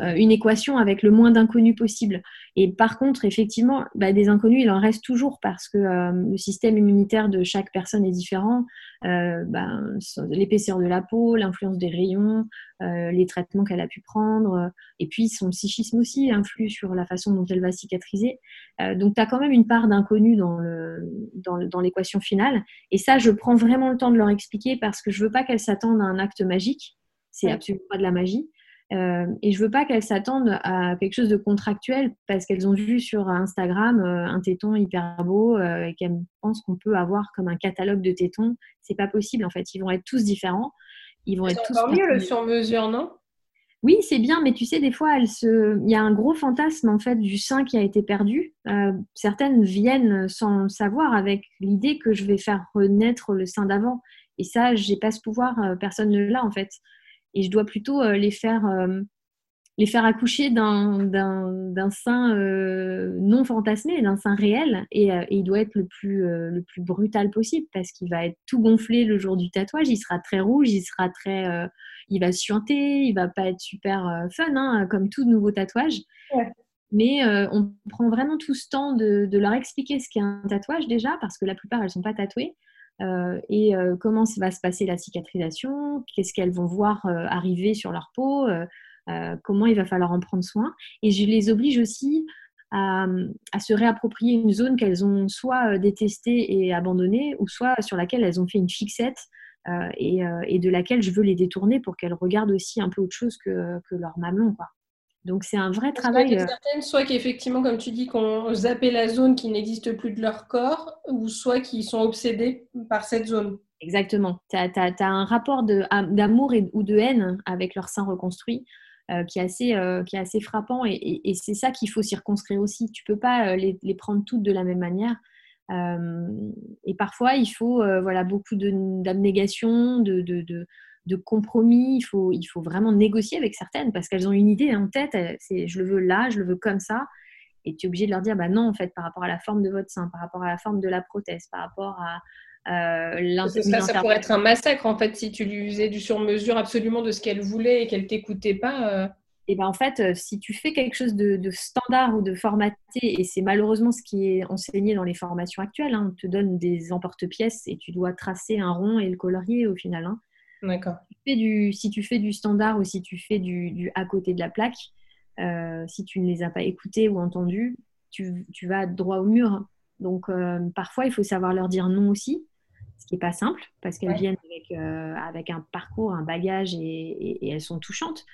euh, une équation avec le moins d'inconnus possible. Et par contre, effectivement, bah, des inconnus, il en reste toujours parce que euh, le système immunitaire de chaque personne est différent. Euh, bah, l'épaisseur de la peau, l'influence des rayons, les traitements qu'elle a pu prendre, et puis son psychisme aussi influe sur la façon dont elle va cicatriser. donc, tu as quand même une part d'inconnu dans, dans, l'équation finale. Et ça, je prends vraiment le temps de leur expliquer parce que je veux pas qu'elles s'attendent à un acte magique. C'est absolument pas de la magie. Euh, et je veux pas qu'elles s'attendent à quelque chose de contractuel parce qu'elles ont vu sur Instagram euh, un téton hyper beau euh, et qu'elles pensent qu'on peut avoir comme un catalogue de tétons. C'est pas possible en fait. Ils vont être tous différents. Ils vont être tous. Encore mieux le sur mesure, non? Oui, c'est bien, mais tu sais, des fois, elle se... il y a un gros fantasme en fait du sein qui a été perdu. certaines viennent sans le savoir avec l'idée que je vais faire renaître le sein d'avant. Et ça, j'ai pas ce pouvoir, personne ne l'a en fait et je dois plutôt euh, les faire euh, les faire accoucher d'un sein euh, non fantasmé, d'un sein réel. Et, il doit être le plus, le plus brutal possible parce qu'il va être tout gonflé le jour du tatouage. Il sera très rouge, il sera très, il va suinter, il va pas être super fun, hein, comme tout nouveau tatouage. Mais on prend vraiment tout ce temps de, de, leur expliquer ce qu'est un tatouage déjà, parce que la plupart, elles ne sont pas tatouées. Euh, et euh, comment va se passer la cicatrisation, qu'est-ce qu'elles vont voir euh, arriver sur leur peau, comment il va falloir en prendre soin? Et je les oblige aussi à, se réapproprier une zone qu'elles ont soit détestée et abandonnée, ou soit sur laquelle elles ont fait une fixette et, de laquelle je veux les détourner pour qu'elles regardent aussi un peu autre chose que, leur mamelon. Donc c'est un vrai travail. Euh, certaines, soit qu'effectivement, comme tu dis, qu'on zappé la zone qui n'existe plus de leur corps, ou soit qu'ils sont obsédés par cette zone. Exactement. Tu as, un rapport d'amour ou de haine avec leur sein reconstruit qui, est assez, qui est assez frappant. Et, c'est ça qu'il faut circonscrire aussi. Tu peux pas les, prendre toutes de la même manière. et parfois, il faut voilà, beaucoup d'abnégation, de, de, de, compromis. Il faut, il faut vraiment négocier avec certaines parce qu'elles ont une idée en tête. C'est je le veux là, je le veux comme ça. Et tu es obligé de leur dire, bah non, en fait, par rapport à la forme de votre sein, par rapport à la forme de la prothèse, par rapport à euh, ça, ça, pourrait être un massacre, en fait, si tu lui faisais du sur-mesure absolument de ce qu'elle voulait et qu'elle t'écoutait pas. Euh. Et ben en fait, euh, si tu fais quelque chose de, standard ou de formaté, et c'est malheureusement ce qui est enseigné dans les formations actuelles, hein, on te donne des emporte-pièces et tu dois tracer un rond et le colorier au final. Hein. D'accord. Si tu fais du standard ou si tu fais du, du à côté de la plaque, euh, si tu ne les as pas écoutés ou entendus, tu, vas droit au mur. Donc euh, parfois, il faut savoir leur dire non aussi, ce qui n'est pas simple, parce qu'elles viennent euh, avec, un parcours, un bagage et, elles sont touchantes.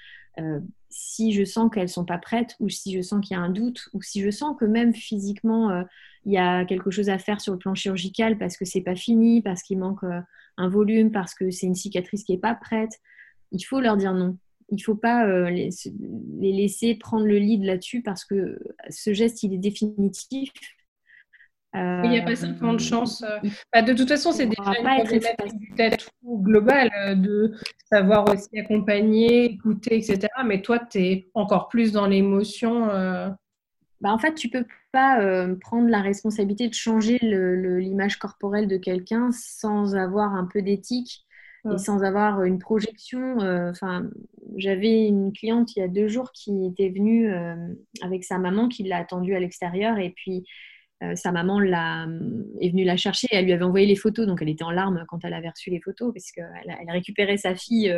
Si je sens qu'elles sont pas prêtes, ou si je sens qu'il y a un doute, ou si je sens que même physiquement il y a quelque chose à faire sur le plan chirurgical parce que c'est pas fini, parce qu'il manque un volume, parce que c'est une cicatrice qui est pas prête, il faut leur dire non il faut pas euh, les, laisser prendre le lead là-dessus parce que ce geste, il est définitif. Il n'y a pas simplement de chance. Euh. Bah, de toute façon, c'est déjà une problématique du tatou global, euh, de savoir aussi accompagner, écouter, etc. Mais toi, tu es encore plus dans l'émotion. Bah, en fait, tu peux pas prendre la responsabilité de changer l'image corporelle de quelqu'un sans avoir un peu d'éthique et sans avoir une projection. Euh, enfin, j'avais une cliente il y a deux jours qui était venue euh, avec sa maman qui l'a attendue à l'extérieur et puis euh, sa maman l'a, est venue la chercher et elle lui avait envoyé les photos. Donc elle était en larmes quand elle avait reçu les photos parce qu'elle elle récupérait sa fille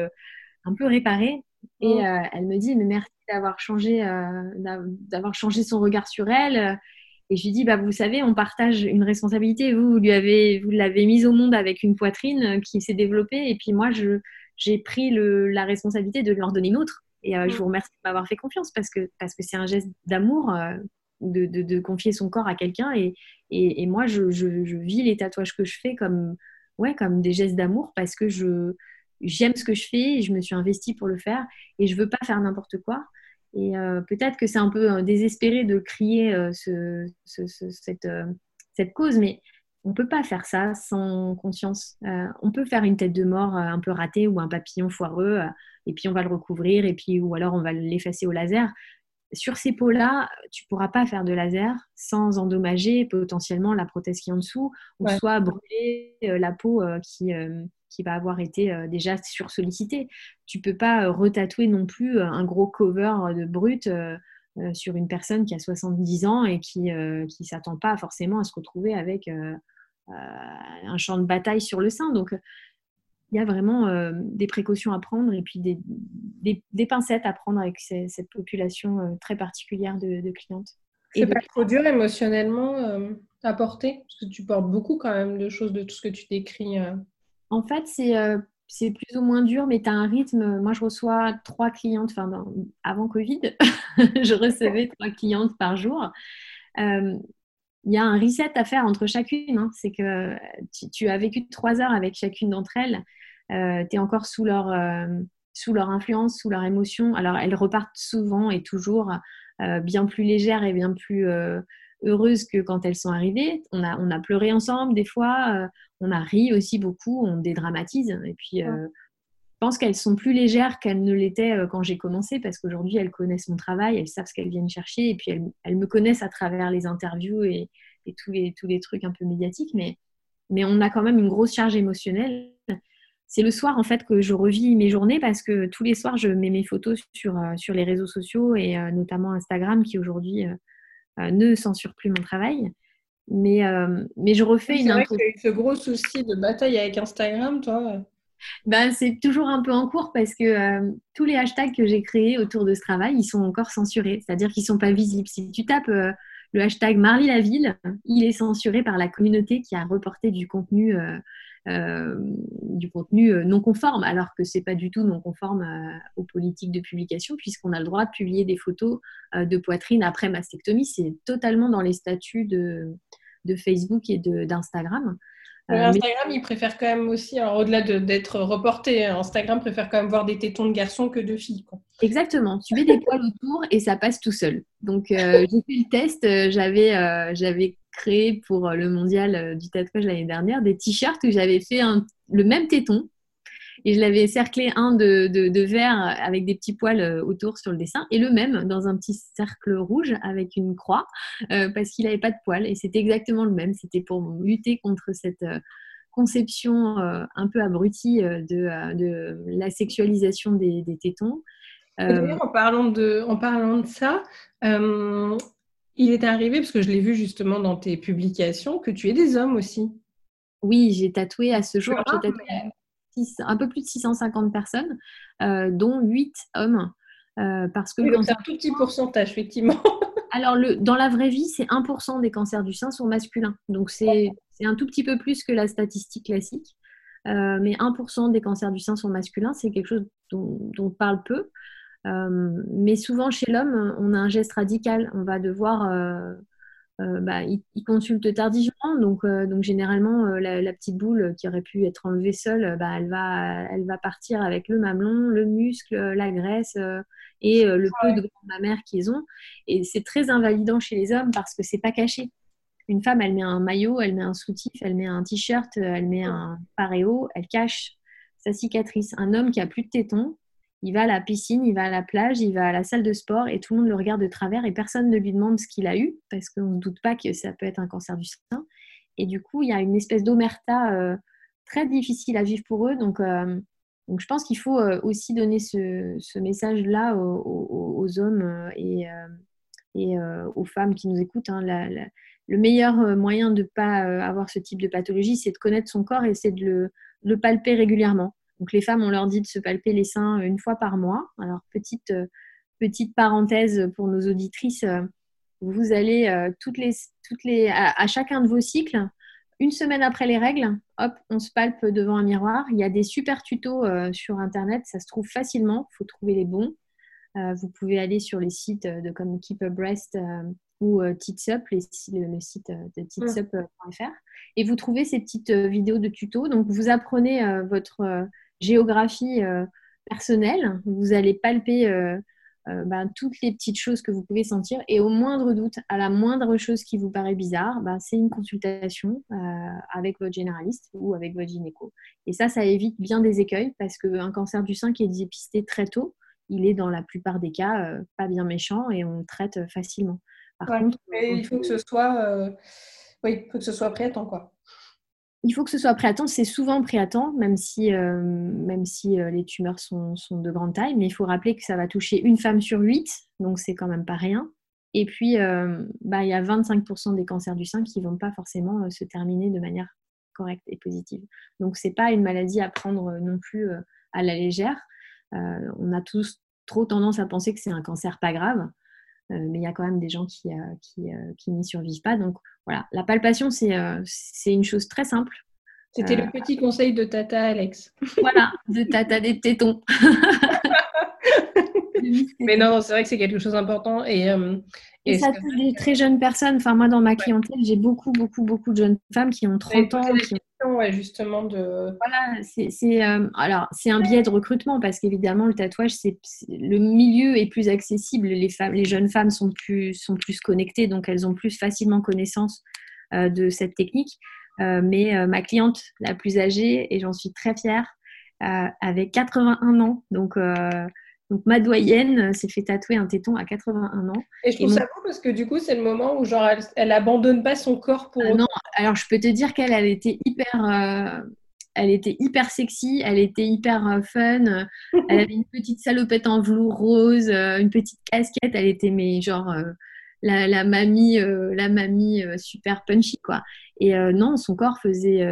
un peu réparée et elle me dit mais merci d'avoir changé, d'avoir changé son regard sur elle. Et je lui dis, bah, vous savez, on partage une responsabilité. Vous, vous lui avez, vous l'avez mise au monde avec une poitrine euh, qui s'est développée. Et puis moi, je, j'ai pris le, la responsabilité de lui en donner une autre. Et euh, je vous remercie de m'avoir fait confiance parce que parce que c'est un geste d'amour euh, de, confier son corps à quelqu'un. Et, et, moi, je, je, vis les tatouages que je fais comme, ouais, comme des gestes d'amour parce que je, j'aime ce que je fais je me suis investie pour le faire. Et je veux pas faire n'importe quoi. Et euh, peut-être que c'est un peu euh, désespéré de crier euh, cette, cette, cause, mais on peut pas faire ça sans conscience. on peut faire une tête de mort un peu ratée ou un papillon foireux, et puis on va le recouvrir, et puis ou alors on va l'effacer au laser. Sur ces peaux-là, tu ne pourras pas faire de laser sans endommager potentiellement la prothèse qui est en dessous, ou soit brûler la peau qui, qui va avoir été euh, déjà sursollicité. Tu peux pas euh, retatouer non plus euh, un gros cover de brut sur une personne qui a 70 ans et qui ne s'attend pas forcément à se retrouver avec un champ de bataille sur le sein. Donc, il y a vraiment des précautions à prendre et puis des, pincettes à prendre avec cette population très particulière de, clientes. C'est pas trop dur émotionnellement à porter? Parce que tu portes beaucoup quand même de choses de tout ce que tu décris. En fait, euh, c'est plus ou moins dur, mais tu as un rythme. Moi, je reçois trois clientes, enfin, avant Covid, je recevais trois clientes par jour. Euh, il y a un reset à faire entre chacune. Hein. C'est que tu, as vécu trois heures avec chacune d'entre elles. Euh, tu es encore sous leur, sous leur influence, sous leur émotion. Alors, elles repartent souvent et toujours bien plus légères et bien plus heureuses que quand elles sont arrivées. On a, on a pleuré ensemble des fois, euh, on a ri aussi beaucoup, on dédramatise. Et puis, euh, je pense qu'elles sont plus légères qu'elles ne l'étaient euh, quand j'ai commencé parce qu'aujourd'hui, elles connaissent mon travail, elles savent ce qu'elles viennent chercher et puis elles, me connaissent à travers les interviews et, tous, les, tous les trucs un peu médiatiques. Mais, mais on a quand même une grosse charge émotionnelle. C'est le soir en fait que je revis mes journées parce que tous les soirs je mets mes photos sur, sur les réseaux sociaux et notamment Instagram qui aujourd'hui euh, ne censure plus mon travail. Mais, euh, mais je refais une intro. eu ce gros souci de bataille avec Instagram, toi ben, c'est toujours un peu en cours parce que euh, tous les hashtags que j'ai créés autour de ce travail, ils sont encore censurés, c'est-à-dire qu'ils ne sont pas visibles. Si tu tapes le hashtag Marly Laville, il est censuré par la communauté qui a reporté du contenu euh, du contenu euh, non conforme, alors que c'est pas du tout non conforme euh, aux politiques de publication, puisqu'on a le droit de publier des photos de poitrine après mastectomie. C'est totalement dans les statuts de, de Facebook et d'Instagram. Instagram, il préfère quand même aussi, au-delà d'être reporté, hein, Instagram préfère quand même voir des tétons de garçons que de filles. Exactement. Tu mets des poils autour et ça passe tout seul. Donc, j'ai fait le test. J'avais, j'avais pour le mondial du tatouage l'année dernière des t-shirts où j'avais fait le même téton et je l'avais cerclé un de, de, vert avec des petits poils euh, autour sur le dessin et le même dans un petit cercle rouge avec une croix euh, parce qu'il n'avait pas de poils et c'était exactement le même. C'était pour lutter contre cette euh, conception un peu abrutie de, de, la sexualisation des, tétons. en parlant de, en parlant de ça, il est arrivé, parce que je l'ai vu justement dans tes publications, que tu es des hommes aussi. Oui, j'ai tatoué à ce jour. J'ai tatoué un peu plus de 650 personnes, euh, dont 8 hommes. Euh, parce que c'est un tout petit pourcentage, effectivement. alors, le, dans la vraie vie, c'est 1% des cancers du sein sont masculins. Donc, c'est un tout petit peu plus que la statistique classique. Euh, mais 1% des cancers du sein sont masculins. C'est quelque chose dont, dont, on parle peu. Mais souvent, chez l'homme, on a un geste radical. On va devoir euh, bah, il, consulte tardivement. Donc, euh, donc généralement, euh, la, petite boule qui aurait pu être enlevée seule, bah, elle, va, elle va partir avec le mamelon, le muscle, la graisse et le peu de grands mammaires qu'ils ont. Et c'est très invalidant chez les hommes parce que c'est pas caché. Une femme, elle met un maillot, elle met un soutif, elle met un t-shirt, elle met un paréo, elle cache sa cicatrice. Un homme qui a plus de tétons, il va à la piscine, il va à la plage, il va à la salle de sport et tout le monde le regarde de travers et personne ne lui demande ce qu'il a eu parce qu'on ne doute pas que ça peut être un cancer du sein. Et du coup, il y a une espèce d'omerta euh, très difficile à vivre pour eux. Donc, euh, je pense qu'il faut euh, aussi donner ce, message-là aux, hommes et, aux femmes qui nous écoutent. Hein. le meilleur moyen de ne pas avoir ce type de pathologie, c'est de connaître son corps et c'est de le palper régulièrement. Donc les femmes, on leur dit de se palper les seins une fois par mois. Alors petite, euh, petite parenthèse pour nos auditrices, euh, vous allez euh, à, chacun de vos cycles, une semaine après les règles, hop, on se palpe devant un miroir. Il y a des super tutos sur Internet, ça se trouve facilement, il faut trouver les bons. vous pouvez aller sur les sites de, comme Keep Breast ou Titsup, le, site de titsup.fr, et vous trouvez ces petites vidéos de tutos. Donc vous apprenez votre géographie euh, personnelle. Vous allez palper euh, euh, ben, toutes les petites choses que vous pouvez sentir et au moindre doute, à la moindre chose qui vous paraît bizarre, ben, c'est une consultation avec votre généraliste ou avec votre gynéco. Et ça, ça évite bien des écueils parce qu'un cancer du sein qui est dépisté très tôt, il est dans la plupart des cas pas bien méchant et on le traite facilement. Par contre, il faut que ce soit, oui, faut que ce soit prêt à temps, quoi il faut que ce soit prêt à temps. C'est souvent prêt à temps, même si, euh, même si euh, les tumeurs sont, de grande taille. Mais il faut rappeler que ça va toucher une femme sur huit, donc c'est quand même pas rien. Et puis, euh, bah, il y a 25% des cancers du sein qui ne vont pas forcément se terminer de manière correcte et positive. Donc, ce n'est pas une maladie à prendre non plus à la légère. on a tous trop tendance à penser que c'est un cancer pas grave. Euh, mais il y a quand même des gens qui, euh, euh, qui n'y survivent pas. Donc voilà, la palpation, c'est une chose très simple. C'était le petit conseil de Tata Alex. Voilà, de Tata des tétons. mais non, c'est vrai que c'est quelque chose d'important. Et, et, ça touche des très jeunes personnes. Enfin, moi, dans ma clientèle, j'ai beaucoup, beaucoup, beaucoup de jeunes femmes qui ont 30 ans. Qui justement de. Voilà, c'est euh, alors c'est un biais de recrutement parce qu'évidemment le tatouage, c'est le milieu est plus accessible. Les femmes, les jeunes femmes sont plus sont plus connectées, donc elles ont plus facilement connaissance euh, de cette technique. Euh, mais ma cliente la plus âgée et j'en suis très fière, avait 81 ans, donc donc ma doyenne euh, s'est fait tatouer un téton à 81 ans. Et je trouve ça beau parce que du coup, c'est le moment où genre elle, abandonne pas son corps pour. Ah non, alors je peux te dire qu'elle, elle était hyper. Euh, elle était hyper sexy, elle était hyper euh, fun. Elle avait une petite salopette en velours rose, une petite casquette. Elle était mais genre la, mamie, la mamie super punchy quoi. Et non, son corps faisait,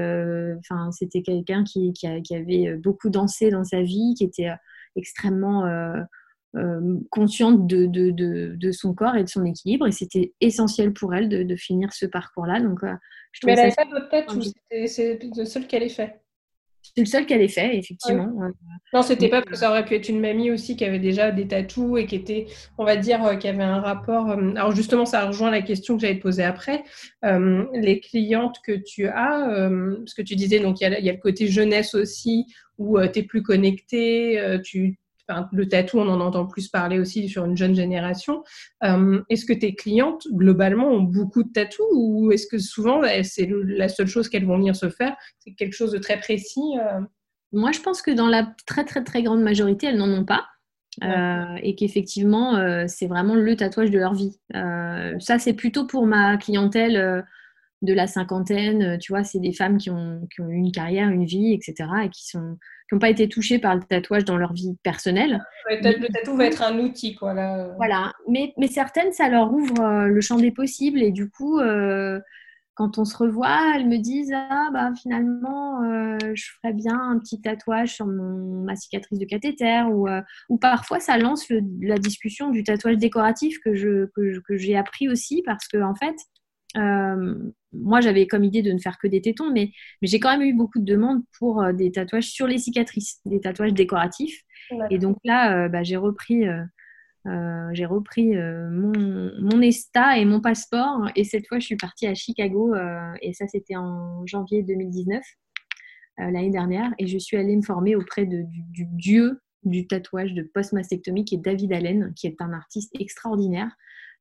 enfin c'était quelqu'un qui, qui, avait beaucoup dansé dans sa vie, qui était extrêmement euh, euh, consciente de, de, de, son corps et de son équilibre. Et c'était essentiel pour elle de, finir ce parcours-là. Donc, euh, je Mais elle n'avait pas d'autres têtes ou c'est le seul qu'elle ait fait? C'est le seul qu'elle ait fait, effectivement. Non, c'était pas parce que ça aurait pu être une mamie aussi qui avait déjà des tatous et qui était, on va dire, euh, qui avait un rapport. Euh, alors justement, ça rejoint la question que j'allais te poser après. Euh, les clientes que tu as, parce que tu disais, donc il y, a le côté jeunesse aussi, où tu es plus connecté, tu le tatou, on en entend plus parler aussi sur une jeune génération. Euh, est-ce que tes clientes, globalement, ont beaucoup de tatous ou est-ce que souvent, bah, c'est la seule chose qu'elles vont venir se faire C'est quelque chose de très précis euh? Moi, je pense que dans la très, très, très grande majorité, elles n'en ont pas. Euh, et qu'effectivement, c'est vraiment le tatouage de leur vie. ça, c'est plutôt pour ma clientèle de la cinquantaine. Tu vois, c'est des femmes qui ont, qui ont eu une carrière, une vie, etc. et qui sont qui n'ont pas été touchés par le tatouage dans leur vie personnelle. le tatou va être un outil, quoi. Voilà, mais, mais, certaines, ça leur ouvre euh, le champ des possibles et du coup, euh, quand on se revoit, elles me disent ah bah finalement, euh, je ferais bien un petit tatouage sur mon, ma cicatrice de cathéter ou, ou parfois ça lance la discussion du tatouage décoratif que je que, j'ai appris aussi parce que en fait moi, j'avais comme idée de ne faire que des tétons, mais, j'ai quand même eu beaucoup de demandes pour euh, des tatouages sur les cicatrices, des tatouages décoratifs. Et donc là, euh, bah, j'ai repris, euh, j'ai repris mon, mon, ESTA et mon passeport. Et cette fois, je suis partie à Chicago. et ça, c'était en janvier 2019, l'année dernière. Et je suis allée me former auprès de, du, dieu du tatouage de post-mastectomie, qui est David Allen, qui est un artiste extraordinaire.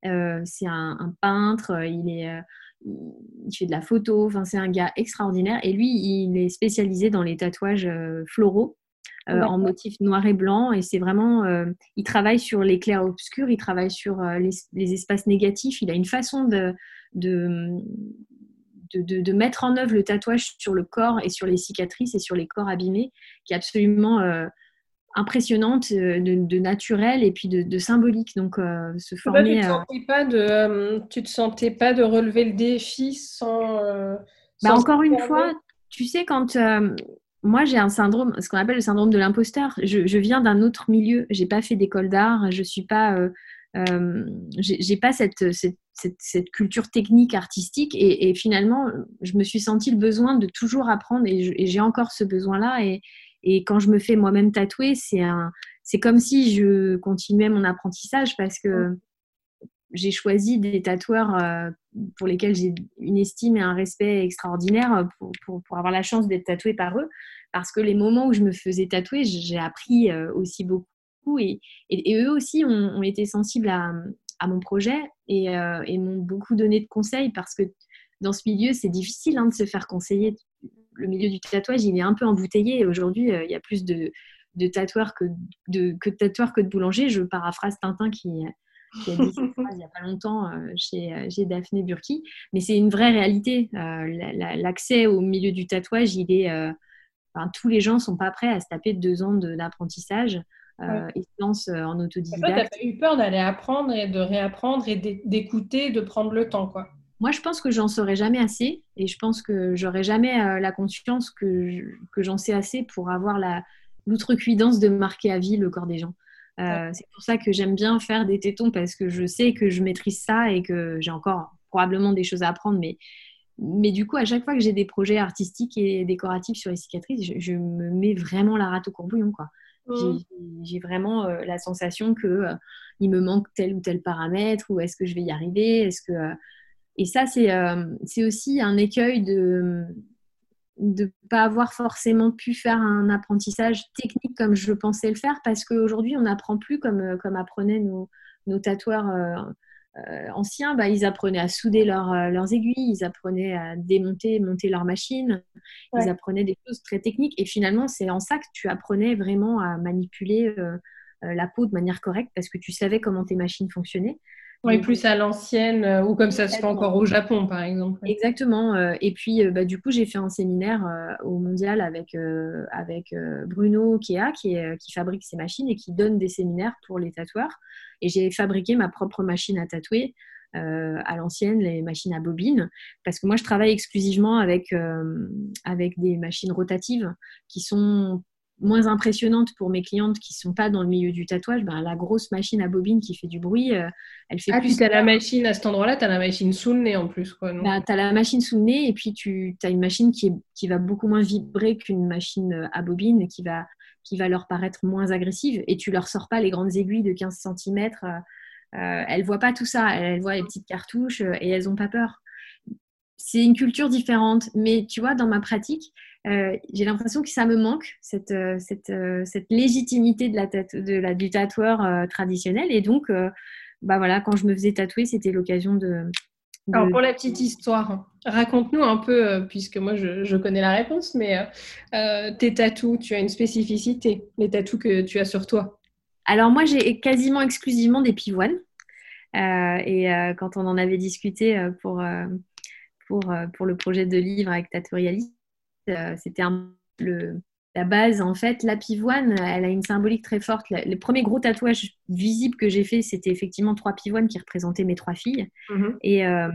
C'est un, un, peintre, il est il fait de la photo, enfin, c'est un gars extraordinaire. Et lui, il est spécialisé dans les tatouages euh, floraux. Euh, en motif noir et blanc et c'est vraiment euh, il travaille sur les clairs obscurs il travaille sur les, espaces négatifs il a une façon de de, de, de, mettre en œuvre le tatouage sur le corps et sur les cicatrices et sur les corps abîmés qui est absolument impressionnante euh, de, naturel et puis de, symbolique. Donc, euh, se former. tu, te sentais pas de, euh, tu te sentais pas de relever le défi sans. bah, encore une fois, tu sais, quand. moi, j'ai un syndrome, ce qu'on appelle le syndrome de l'imposteur. Je, viens d'un autre milieu. J'ai pas fait d'école d'art. Je suis pas. j'ai pas cette, cette, cette, culture technique artistique et, finalement je me suis senti le besoin de toujours apprendre et j'ai encore ce besoin là et, et quand je me fais moi-même tatouer, c'est un, c'est comme si je continuais mon apprentissage parce que j'ai choisi des tatoueurs euh, pour lesquels j'ai une estime et un respect extraordinaire pour, pour, pour avoir la chance d'être tatouée par eux. Parce que les moments où je me faisais tatouer, j'ai appris euh, aussi beaucoup et, et, eux aussi ont, ont, été sensibles à, à mon projet et, euh, et m'ont beaucoup donné de conseils parce que dans ce milieu, c'est difficile hein, de se faire conseiller le milieu du tatouage, il est un peu embouteillé. Aujourd'hui, euh, il y a plus de, tatoueurs que de, que de tatoueurs que de boulangers. Je paraphrase Tintin qui, a dit ça il n'y a pas longtemps euh, chez, euh, chez, Daphné Burki. Mais c'est une vraie réalité. L'accès au milieu du tatouage, il est, tous les gens ne sont pas prêts à se taper deux ans d'apprentissage. et se lancent en autodidacte. Tu n'as pas eu peur d'aller apprendre et de réapprendre et d'écouter, de prendre le temps, quoi? Moi, je pense que j'en saurais jamais assez et je pense que j'aurais jamais euh, la conscience que, que j'en sais assez pour avoir l'outrecuidance de marquer à vie le corps des gens. Euh, c'est pour ça que j'aime bien faire des tétons parce que je sais que je maîtrise ça et que j'ai encore probablement des choses à apprendre. Mais, mais du coup, à chaque fois que j'ai des projets artistiques et décoratifs sur les cicatrices, je, me mets vraiment la rate au courbouillon. Quoi. Mmh. J'ai, vraiment euh, la sensation que il me manque tel ou tel paramètre ou est-ce que je vais y arriver Est-ce que et ça, euh, c'est aussi un écueil de ne pas avoir forcément pu faire un apprentissage technique comme je pensais le faire parce qu'aujourd'hui, on n'apprend plus comme, comme apprenaient nos, nos tatoueurs euh, euh, anciens. Bah, ils apprenaient à souder leurs aiguilles, ils apprenaient à démonter, monter leurs machines, ils apprenaient des choses très techniques. Et finalement, c'est en ça que tu apprenais vraiment à manipuler la peau de manière correcte parce que tu savais comment tes machines fonctionnaient. Oui, plus à l'ancienne, euh, ou comme ça se fait encore au Japon, par exemple. Exactement. Euh, et puis, euh, bah, du coup, j'ai fait un séminaire au mondial avec, avec Bruno Kea, qui, qui fabrique ces machines et qui donne des séminaires pour les tatoueurs. Et j'ai fabriqué ma propre machine à tatouer. à l'ancienne, les machines à bobines, parce que moi je travaille exclusivement avec, avec des machines rotatives qui sont moins impressionnante pour mes clientes qui sont pas dans le milieu du tatouage, ben, la grosse machine à bobine qui fait du bruit, euh, elle fait ah, plus. tu as la machine à cet endroit-là, tu as la machine sous le nez en plus. Ben, tu as la machine sous le nez et puis tu as une machine qui, est, qui va beaucoup moins vibrer qu'une machine à bobine qui va, qui va leur paraître moins agressive et tu leur sors pas les grandes aiguilles de 15 cm. Euh, euh, elles voient pas tout ça, elles, voient les petites cartouches euh, et elles ont pas peur. C'est une culture différente, mais tu vois, dans ma pratique, euh, j'ai l'impression que ça me manque, cette, euh, cette, euh, cette légitimité de la, de la du tatoueur traditionnel. Et donc, bah voilà, quand je me faisais tatouer, c'était l'occasion de, Alors pour la petite histoire, raconte-nous un peu, puisque moi je, je, connais la réponse, mais tes tatous, tu as une spécificité, les tatous que tu as sur toi Alors moi j'ai quasiment exclusivement des pivoines. et quand on en avait discuté pour, pour, pour le projet de livre avec Tatouerialist, euh, c'était la base. En fait, la pivoine, elle a une symbolique très forte. Les premiers gros tatouages visibles que j'ai fait, c'était effectivement trois pivoines qui représentaient mes trois filles. Mhm. Euh,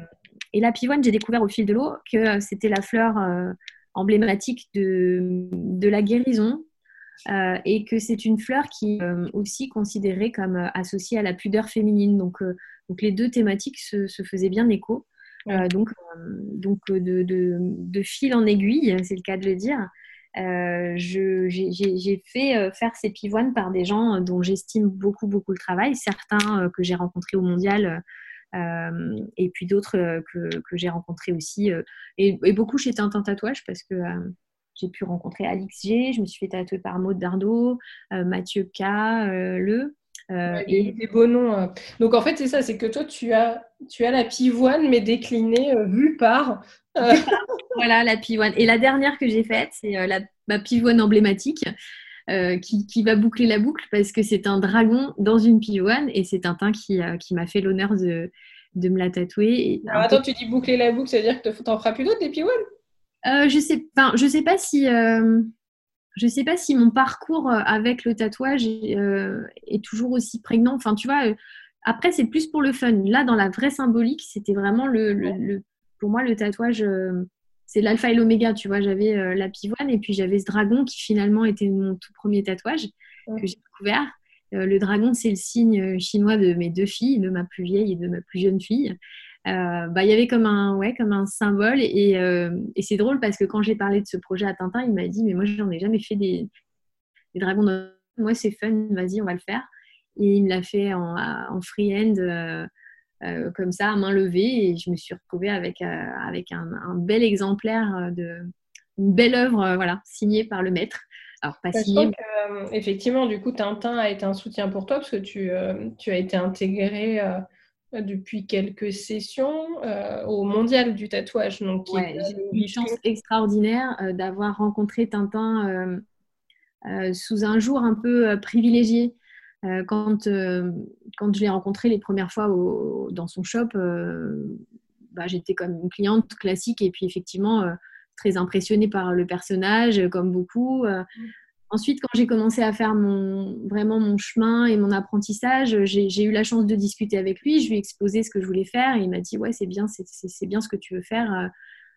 et, la pivoine, j'ai découvert au fil de l'eau que c'était la fleur euh, emblématique de, la guérison. et que c'est une fleur qui est aussi considérée comme associée à la pudeur féminine. Donc, donc les deux thématiques se, se faisaient bien écho. Euh, donc, euh, donc euh, de, fil en aiguille, c'est le cas de le dire. j'ai fait faire ces pivoines par des gens dont j'estime beaucoup, beaucoup le travail. Certains que j'ai rencontrés au mondial et puis d'autres que, j'ai rencontrés aussi. Et, beaucoup chez Tintin Tatouage parce que j'ai pu rencontrer Alix G, je me suis fait tatouer par Maud Dardot, Mathieu K, Le. Euh, et des beaux noms. Euh. Donc en fait, c'est ça, c'est que toi, tu as, tu as la pivoine, mais déclinée, euh, vue par. voilà, la pivoine. Et la dernière que j'ai faite, c'est la, ma pivoine emblématique. qui, qui, va boucler la boucle parce que c'est un dragon dans une pivoine et c'est Tintin qui, qui m'a fait l'honneur de, de, me la tatouer. Alors attends, tu dis boucler la boucle, ça veut dire que tu en feras plus d'autres des pivoines? Je sais, je sais pas si je ne sais pas si mon parcours euh, avec le tatouage euh, est, toujours aussi prégnant. Enfin, tu vois, euh, après, c'est plus pour le fun. Là, dans la vraie symbolique, c'était vraiment le, Pour moi, le tatouage, c'est l'alpha et l'oméga. Tu vois, j'avais la pivoine et puis j'avais ce dragon qui finalement était mon tout premier tatouage que j'ai découvert. le dragon, c'est le signe chinois de mes deux filles, de ma plus vieille et de ma plus jeune fille. Euh, bah, il y avait comme un, ouais, comme un symbole. Et, euh, et c'est drôle parce que quand j'ai parlé de ce projet à Tintin, il m'a dit Mais moi, j'en ai jamais fait des, des dragons. De... Moi, c'est fun, vas-y, on va le faire. Et il me l'a fait en, en freehand, euh, comme ça, à main levée. Et je me suis retrouvée avec, avec un, un, bel exemplaire de une belle œuvre, voilà, signée par le maître. Alors, pas signé. effectivement, du coup, Tintin a été un soutien pour toi parce que tu, tu as été intégré depuis quelques sessions euh, au mondial du tatouage. Donc, j'ai eu une chance extraordinaire euh, d'avoir rencontré Tintin euh, sous un jour un peu privilégié. quand, quand je l'ai rencontré les premières fois dans son shop, bah, j'étais comme une cliente classique et puis effectivement très impressionnée par le personnage, comme beaucoup. Ensuite, quand j'ai commencé à faire mon, vraiment mon chemin et mon apprentissage, j'ai eu la chance de discuter avec lui. Je lui ai exposé ce que je voulais faire et il m'a dit Ouais, c'est bien, c'est bien ce que tu veux faire.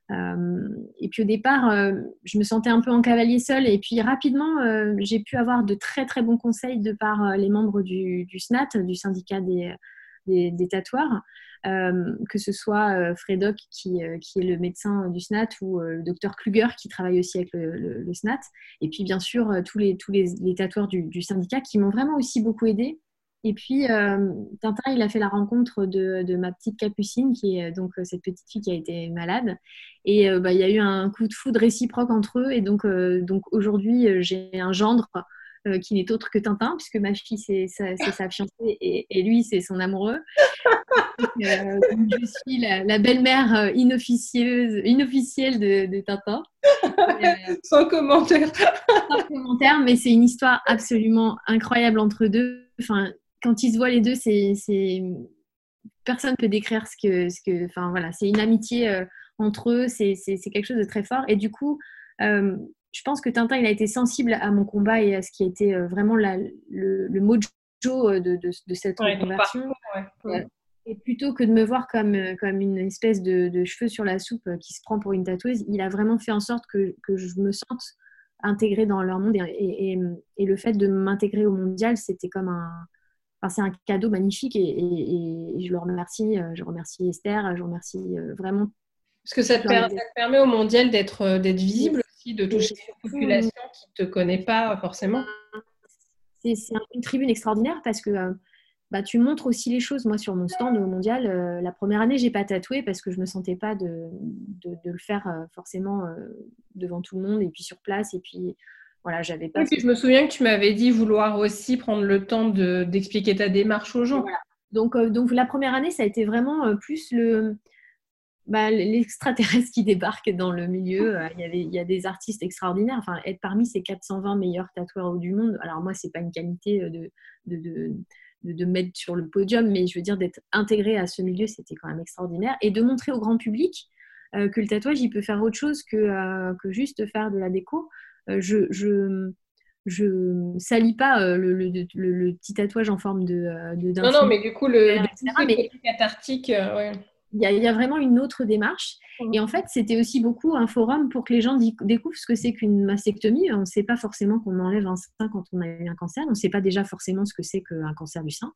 Euh, et puis au départ, euh, je me sentais un peu en cavalier seul. Et puis rapidement, euh, j'ai pu avoir de très très bons conseils de par les membres du, SNAT, du syndicat des, des, tatoueurs, euh, que ce soit euh, Fredoc qui, euh, qui, est le médecin du SNAT ou le docteur Kluger qui travaille aussi avec le, SNAT, et puis bien sûr tous les, tous les, tatoueurs du, syndicat qui m'ont vraiment aussi beaucoup aidé. Et puis, Tintin, il a fait la rencontre de, de, ma petite Capucine, qui est donc cette petite fille qui a été malade. Et bah, il y a eu un coup de foudre réciproque entre eux. Et donc, donc aujourd'hui, j'ai un gendre euh, qui n'est autre que Tintin, puisque ma fille, c'est sa, fiancée et, lui, c'est son amoureux. Euh, je suis la, belle-mère euh, inofficieuse, inofficielle de, Tintin. sans commentaire. sans commentaire, mais c'est une histoire absolument incroyable entre deux. Enfin, quand ils se voient les deux, c'est personne ne peut décrire ce que, ce que, enfin voilà, c'est une amitié entre eux, c'est quelque chose de très fort. Et du coup, je pense que Tintin, il a été sensible à mon combat et à ce qui a été euh, vraiment le, le, mojo euh, de, de, cette conversion. Euh, et plutôt que de me voir comme, comme une espèce de, cheveux sur la soupe qui se prend pour une tatoueuse, il a vraiment fait en sorte que, que je me sente intégrée dans leur monde. Et, le fait de m'intégrer au mondial, c'était comme un. Enfin, c'est un cadeau magnifique et, je le remercie. Je remercie Esther, je remercie vraiment. Parce que ça te, permet au mondial d'être visible aussi, de toucher une population qui ne te connaît pas forcément. C'est une tribune extraordinaire parce que bah, tu montres aussi les choses. Moi, sur mon stand au mondial, euh, la première année, j'ai pas tatoué parce que je me sentais pas de, de, le faire euh, forcément euh, devant tout le monde et puis sur place. Et puis voilà, j'avais pas. je me souviens que tu m'avais dit vouloir aussi prendre le temps d'expliquer ta démarche aux gens. Donc, donc la première année, ça a été vraiment plus le. Bah, l'extraterrestre qui débarque dans le milieu. Il y, avait, il y a des artistes extraordinaires. Enfin, être parmi ces 420 meilleurs tatoueurs du monde. Alors moi, c'est pas une qualité de, de de, mettre sur le podium, mais je veux dire d'être intégré à ce milieu, c'était quand même extraordinaire. Et de montrer au grand public euh, que le tatouage, il peut faire autre chose que, euh, que juste faire de la déco. Euh, je, je, je salis pas le, le, petit tatouage en forme de, de Non, non, mais du coup, le, le cathartique, ouais il y, a vraiment une autre démarche. Mmh. Et en fait, c'était aussi beaucoup un forum pour que les gens découvrent ce que c'est qu'une mastectomie. On ne sait pas forcément qu'on enlève un sein quand on a eu un cancer. On ne sait pas déjà forcément ce que c'est qu'un cancer du sein.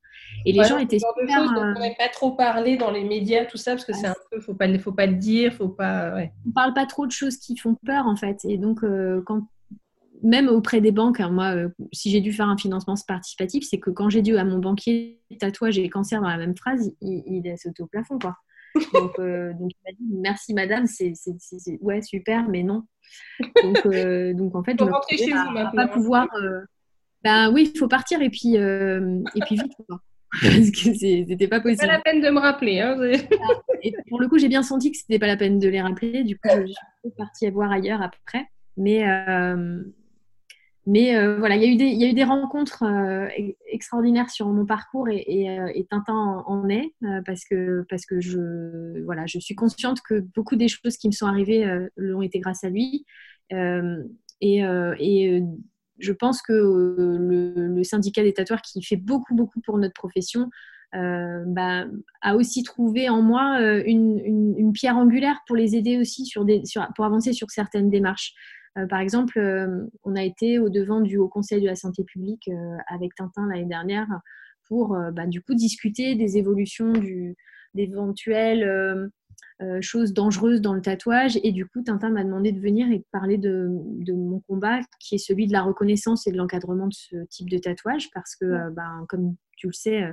Et les gens étaient super... Euh, on n'a pas trop parlé dans les médias, tout ça, parce que c'est un peu... faut pas, faut pas le dire, faut pas... Ouais. On parle pas trop de choses qui font peur, en fait. Et donc, euh, quand même auprès des banques, hein, moi, euh, si j'ai dû faire un financement participatif, c'est que quand j'ai dit à mon banquier tatouage et cancer dans la même phrase, il, il est sauté au plafond, quoi. Donc, euh, donc, il m'a dit merci madame, c'est ouais super, mais non. Donc, euh, donc en fait, je me chez vous, à, pas pouvoir. Euh, ben oui, il faut partir et puis et puis vite quoi. Parce que c'était pas possible. Pas la peine de me rappeler. Hein, et pour le coup, j'ai bien senti que c'était pas la peine de les rappeler. Du coup, je suis partie voir ailleurs après. Mais mais euh, voilà, il y, a eu des, rencontres euh, extraordinaires sur mon parcours et, euh, Tintin en, est parce que, parce que je, voilà, je suis consciente que beaucoup des choses qui me sont arrivées l'ont été grâce à lui. et, je pense que le, syndicat des tatoueurs qui fait beaucoup, beaucoup pour notre profession bah, a aussi trouvé en moi une, pierre angulaire pour les aider aussi sur des, pour avancer sur certaines démarches. Euh, par exemple, euh, on a été au devant du Haut Conseil de la santé publique euh, avec Tintin l'année dernière pour bah, du coup discuter des évolutions d'éventuelles choses dangereuses dans le tatouage. Et du coup, Tintin m'a demandé de venir et de parler de, mon combat, qui est celui de la reconnaissance et de l'encadrement de ce type de tatouage, parce que, ben, comme tu le sais,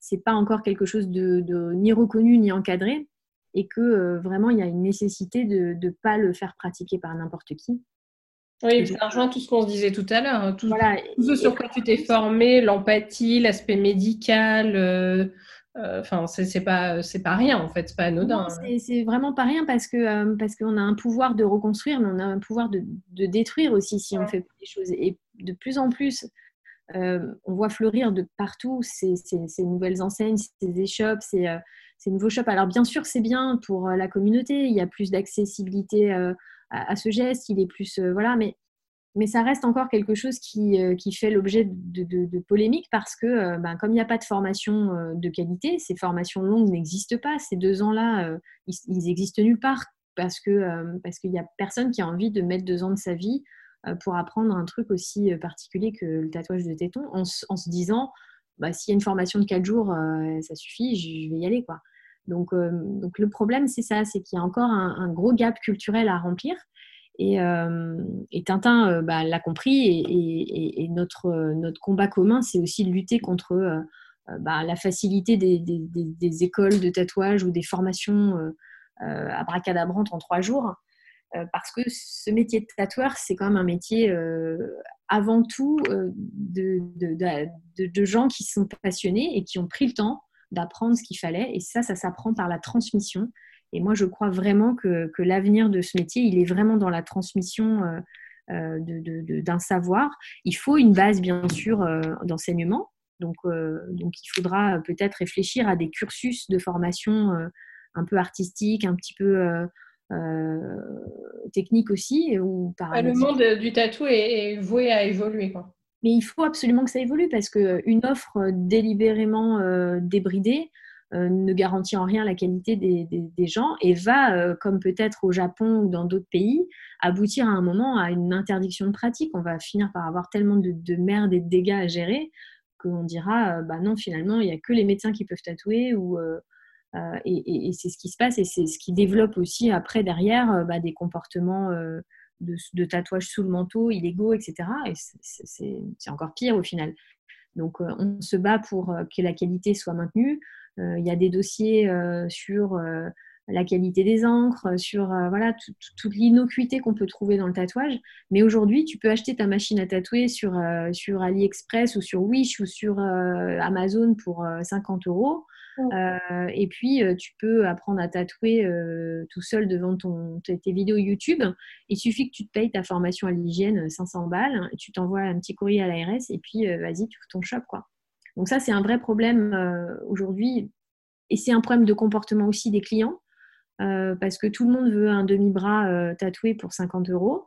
c'est pas encore quelque chose de, ni reconnu ni encadré, et que vraiment il y a une nécessité de ne pas le faire pratiquer par n'importe qui. Oui, ça rejoint tout ce qu'on se disait tout à l'heure. Hein, tout, ce sur quoi tu t'es formé, l'empathie, l'aspect médical. Euh, euh, enfin, c'est pas c'est pas rien en fait, c'est pas anodin. Hein. C'est vraiment pas rien parce que euh, parce qu'on a un pouvoir de reconstruire, mais on a un pouvoir de, de détruire aussi si on fait des choses. Et de plus en plus, on voit fleurir de partout ces, ces, ces nouvelles enseignes, ces échoppes, ces, ces nouveaux shops. Alors bien sûr, c'est bien pour la communauté. Il y a plus d'accessibilité à, ce geste, il est plus euh, voilà, mais mais ça reste encore quelque chose qui, euh, qui fait l'objet de, de, polémiques parce que, euh, ben, comme il n'y a pas de formation de qualité, ces formations longues n'existent pas. Ces deux ans-là, ils, ils, existent nulle part parce que parce qu'il n'y a personne qui a envie de mettre deux ans de sa vie pour apprendre un truc aussi particulier que le tatouage de téton en, en se disant, bah, s'il y a une formation de quatre jours, ça suffit, je vais y aller. quoi. Donc, euh, donc le problème, c'est ça, c'est qu'il y a encore un, gros gap culturel à remplir. Et, euh, Tintin euh, bah, l'a compris et, notre, combat commun, c'est aussi de lutter contre bah, la facilité des, écoles de tatouage ou des formations abracadabrantes en trois jours. parce que ce métier de tatoueur, c'est quand même un métier avant tout de, gens qui sont passionnés et qui ont pris le temps d'apprendre ce qu'il fallait. Et ça, ça s'apprend par la transmission. Et moi, je crois vraiment que, que l'avenir de ce métier, il est vraiment dans la transmission euh, euh d'un savoir. Il faut une base, bien sûr, euh, d'enseignement. Donc, donc, il faudra peut-être réfléchir à des cursus de formation un peu artistique, un petit peu technique aussi. Ou le monde du tatou est, voué à évoluer. Quoi. Mais il faut absolument que ça évolue parce qu'une offre délibérément euh, débridée, ne garantit en rien la qualité des, gens et va, comme peut-être au Japon ou dans d'autres pays, aboutir à un moment à une interdiction de pratique. On va finir par avoir tellement de, de merde et de dégâts à gérer qu'on dira, bah non, finalement, il n'y a que les médecins qui peuvent tatouer ou euh, et, c'est ce qui se passe et c'est ce qui développe aussi après derrière euh, bah, des comportements euh, de, tatouage sous le manteau illégaux, etc. Et c'est encore pire au final. Donc on se bat pour que la qualité soit maintenue. Il y a des dossiers sur la qualité des encres, sur voilà toute l'innocuité qu'on peut trouver dans le tatouage. Mais aujourd'hui, tu peux acheter ta machine à tatouer sur, sur AliExpress ou sur Wish ou sur Amazon pour 50 euros. Euh, et puis, euh, tu peux apprendre à tatouer euh, tout seul devant ton, tes, vidéos YouTube. Il suffit que tu te payes ta formation à l'hygiène 500 balles, tu t'envoies un petit courrier à l'ARS et puis vas-y, tu fais ton shop. Quoi. Donc ça, c'est un vrai problème aujourd'hui. Et c'est un problème de comportement aussi des clients. Parce que tout le monde veut un demi-bras tatoué pour 50 euros.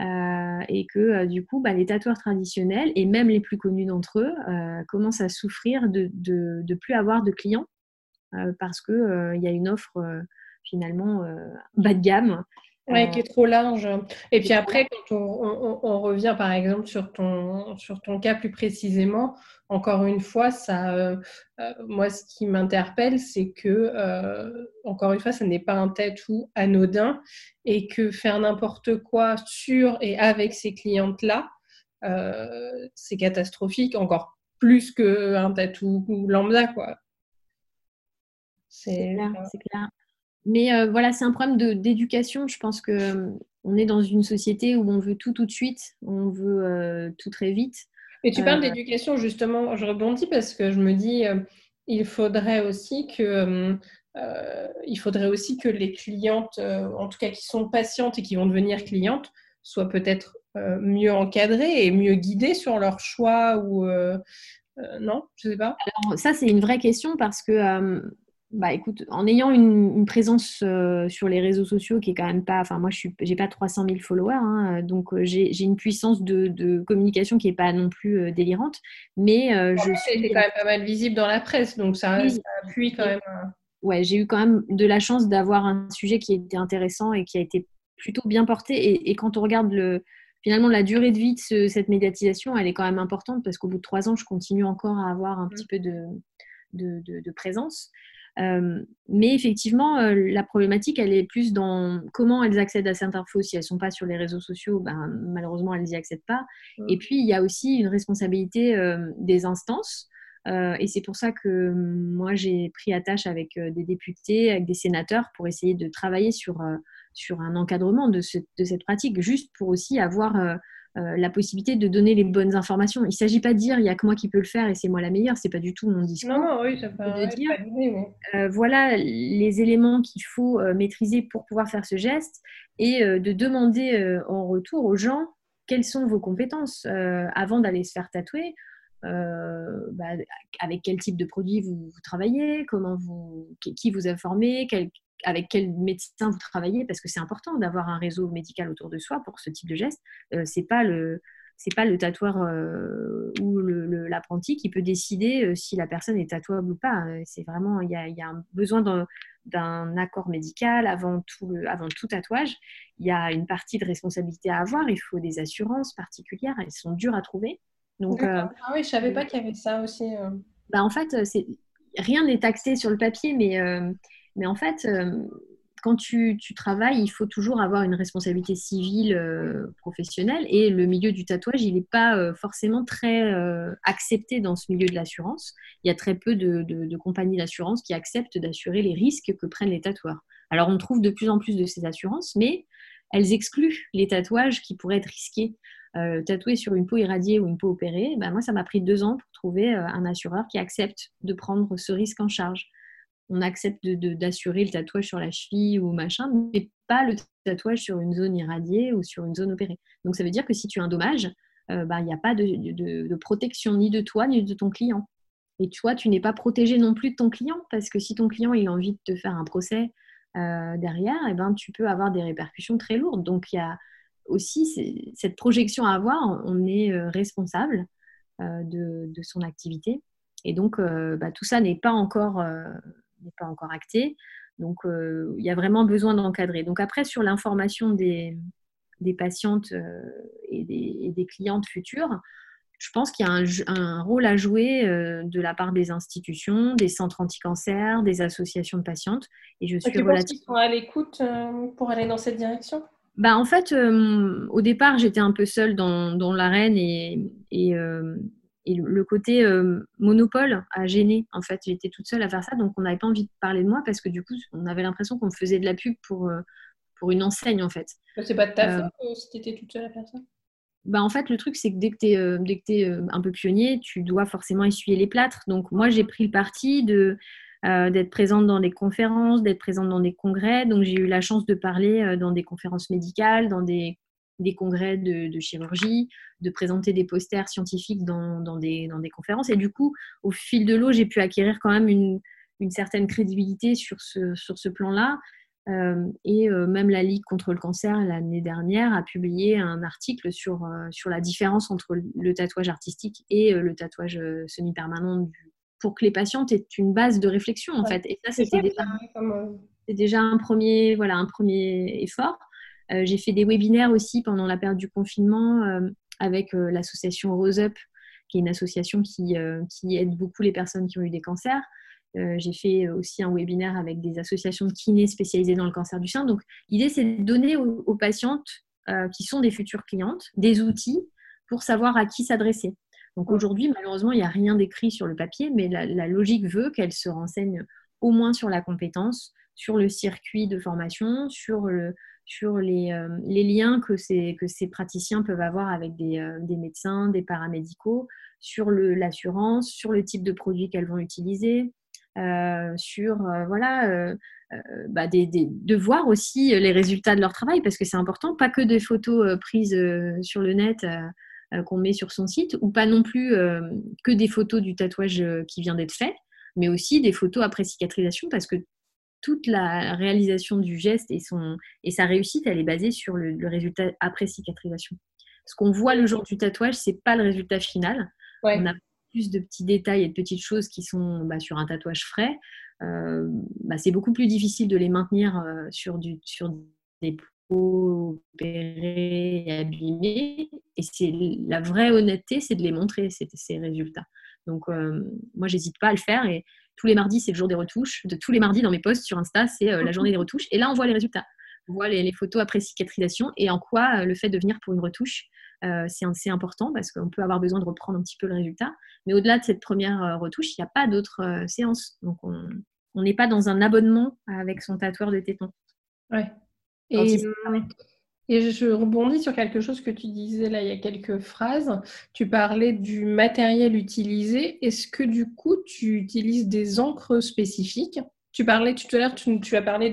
et que du coup, bah, les tatoueurs traditionnels et même les plus connus d'entre eux commencent à souffrir de ne plus avoir de clients parce qu'il y a une offre finalement bas de gamme oui, qui est trop large. Et puis après, quand on, revient par exemple sur ton, sur ton cas plus précisément, encore une fois, ça, euh, euh, moi, ce qui m'interpelle, c'est que, euh, encore une fois, ce n'est pas un tatou anodin et que faire n'importe quoi sur et avec ces clientes-là, c'est catastrophique, encore plus qu'un tatou lambda, quoi. C'est clair, c'est clair. Mais euh, voilà, c'est un problème d'éducation. Je pense qu'on euh, est dans une société où on veut tout tout de suite, on veut euh, tout très vite. Et tu parles d'éducation, justement, je rebondis parce que je me dis, il faudrait aussi que... il faudrait aussi que les clientes, en tout cas qui sont patientes et qui vont devenir clientes, soient peut-être mieux encadrées et mieux guidées sur leur choix ou non, je sais pas. Alors ça c'est une vraie question parce que bah écoute, en ayant une, présence euh, sur les réseaux sociaux qui est quand même pas, enfin moi je n'ai pas 300 000 followers, hein, donc euh, j'ai une puissance de, communication qui n'est pas non plus euh, délirante, mais je suis. quand même pas mal visible dans la presse, donc ça, appuie quand même. Ouais, j'ai eu quand même de la chance d'avoir un sujet qui était intéressant et qui a été plutôt bien porté. Et, quand on regarde le, finalement la durée de vie de cette médiatisation, elle est quand même importante parce qu'au bout de trois ans, je continue encore à avoir un mmh. petit peu de, de, de présence. Euh, mais effectivement, euh, la problématique, elle est plus dans comment elles accèdent à cette info. Si elles ne sont pas sur les réseaux sociaux, ben, malheureusement, elles n'y accèdent pas. Et puis, il y a aussi une responsabilité euh, des instances. et c'est pour ça que moi, j'ai pris attache avec des députés, avec des sénateurs, pour essayer de travailler sur, sur un encadrement de, de, cette pratique, juste pour aussi avoir euh, la possibilité de donner les bonnes informations. Il ne s'agit pas de dire il n'y a que moi qui peux le faire et c'est moi la meilleure, c'est pas du tout mon discours. Non, oui, ça peut de dire euh, voilà les éléments qu'il faut euh, maîtriser pour pouvoir faire ce geste et de demander en retour aux gens quelles sont vos compétences avant d'aller se faire tatouer. Bah, avec quel type de produit vous, travaillez, comment vous, qui vous a formé, quel, avec quel médecin vous travaillez, parce que c'est important d'avoir un réseau médical autour de soi pour ce type de geste. Euh, c'est pas le c'est pas le tatoueur euh, ou l'apprenti qui peut décider euh, si la personne est tatouable ou pas. C'est vraiment il y a, y a, un besoin d'un accord médical avant tout, le, avant tout tatouage. Il y a une partie de responsabilité à avoir. Il faut des assurances particulières. Elles sont dures à trouver. Donc, ah oui, je savais pas qu'il y avait ça aussi. Bah, en fait, rien n'est taxé sur le papier, mais mais en fait, euh, quand tu, travailles, il faut toujours avoir une responsabilité civile euh, professionnelle et le milieu du tatouage, il n'est pas euh, forcément très accepté dans ce milieu de l'assurance. Il y a très peu de, compagnies d'assurance qui acceptent d'assurer les risques que prennent les tatoueurs. Alors on trouve de plus en plus de ces assurances, mais elles excluent les tatouages qui pourraient être risqués. tatouer sur une peau irradiée ou une peau opérée, ben moi ça m'a pris deux ans pour trouver un assureur qui accepte de prendre ce risque en charge on accepte d'assurer le tatouage sur la cheville ou machin, mais pas le tatouage sur une zone irradiée ou sur une zone opérée. Donc ça veut dire que si tu as un dommage, euh, bah, il n'y a pas de, protection ni de toi ni de ton client. Et toi, tu n'es pas protégé non plus de ton client, parce que si ton client il a envie de te faire un procès euh, derrière, eh ben, tu peux avoir des répercussions très lourdes. Donc il y a aussi cette projection à avoir, on est euh, responsable de, son activité. Et donc, bah, tout ça n'est pas encore n'est pas encore acté. Donc, il y a vraiment besoin d'encadrer. Donc après, sur l'information des, des patientes et des, et, des, clientes futures, je pense qu'il y a un, un, rôle à jouer de la part des institutions, des centres anti-cancer, des associations de patientes. Et je suis tu relativement... sont à l'écoute pour aller dans cette direction? Bah, en fait, au départ, j'étais un peu seule dans, dans l'arène et, et, et le côté euh, monopole a gêné. En fait, j'étais toute seule à faire ça, donc on n'avait pas envie de parler de moi parce que du coup, on avait l'impression qu'on faisait de la pub pour, euh, pour une enseigne en fait. C'est pas de ta euh, faute si tu étais toute seule à faire ça bah en fait, le truc, c'est que dès que tu es, es, un peu pionnier, tu dois forcément essuyer les plâtres. Donc, moi, j'ai pris le parti de, d'être présente dans des conférences, d'être présente dans des congrès. Donc, j'ai eu la chance de parler dans des conférences médicales, dans des des congrès de, chirurgie, de présenter des posters scientifiques dans, dans, des, dans, des, conférences. Et du coup, au fil de l'eau, j'ai pu acquérir quand même une, une, certaine crédibilité sur ce, sur ce plan-là. Euh, et euh, même la Ligue contre le cancer l'année dernière a publié un article sur, euh, sur la différence entre le tatouage artistique et le tatouage semi-permanent pour que les patientes aient une base de réflexion en fait. Et ça, c'était déjà, déjà, un premier, voilà, un premier effort. Euh, j'ai fait des webinaires aussi pendant la période du confinement euh, avec euh, l'association Rose Up, qui est une association qui, aide beaucoup les personnes qui ont eu des cancers. j'ai fait aussi un webinaire avec des associations de kinés spécialisées dans le cancer du sein. Donc, l'idée, c'est de donner aux, patientes qui sont des futures clientes des outils pour savoir à qui s'adresser. Donc, aujourd'hui, malheureusement, il n'y a rien d'écrit sur le papier, mais la logique veut qu'elles se renseignent au moins sur la compétence, sur le circuit de formation, sur le, sur les, euh, liens que ces, praticiens peuvent avoir avec des, euh, médecins, des paramédicaux, sur l'assurance, sur le type de produit qu'elles vont utiliser, euh, sur voilà, bah des, de voir aussi les résultats de leur travail, parce que c'est important, pas que des photos prises sur le net qu'on met sur son site, ou pas non plus que des photos du tatouage qui vient d'être fait, mais aussi des photos après cicatrisation, parce que toute la réalisation du geste et, son, et sa réussite, elle est basée sur le, résultat après cicatrisation. Ce qu'on voit le jour du tatouage, c'est pas le résultat final. On a plus de petits détails et de petites choses qui sont bah, sur un tatouage frais. Euh, bah, c'est beaucoup plus difficile de les maintenir euh, sur, du, sur des peaux opérées et abîmées. Et c'est la vraie honnêteté, c'est de les montrer, ces, ces résultats. Donc, euh, moi, j'hésite pas à le faire. Et tous les mardis, c'est le jour des retouches. De tous les mardis dans mes posts sur Insta, c'est euh, la journée des retouches. Et là, on voit les résultats. On voit les, photos après cicatrisation et en quoi euh, le fait de venir pour une retouche, euh, c'est important parce qu'on peut avoir besoin de reprendre un petit peu le résultat. Mais au-delà de cette première retouche, il n'y a pas d'autres séances. Donc, on n'est pas dans un abonnement avec son tatoueur de téton. Ouais. Et, et je rebondis sur quelque chose que tu disais là il y a quelques phrases. Tu parlais du matériel utilisé. Est-ce que du coup tu utilises des encres spécifiques? Tu parlais tout à l'heure, tu, as parlé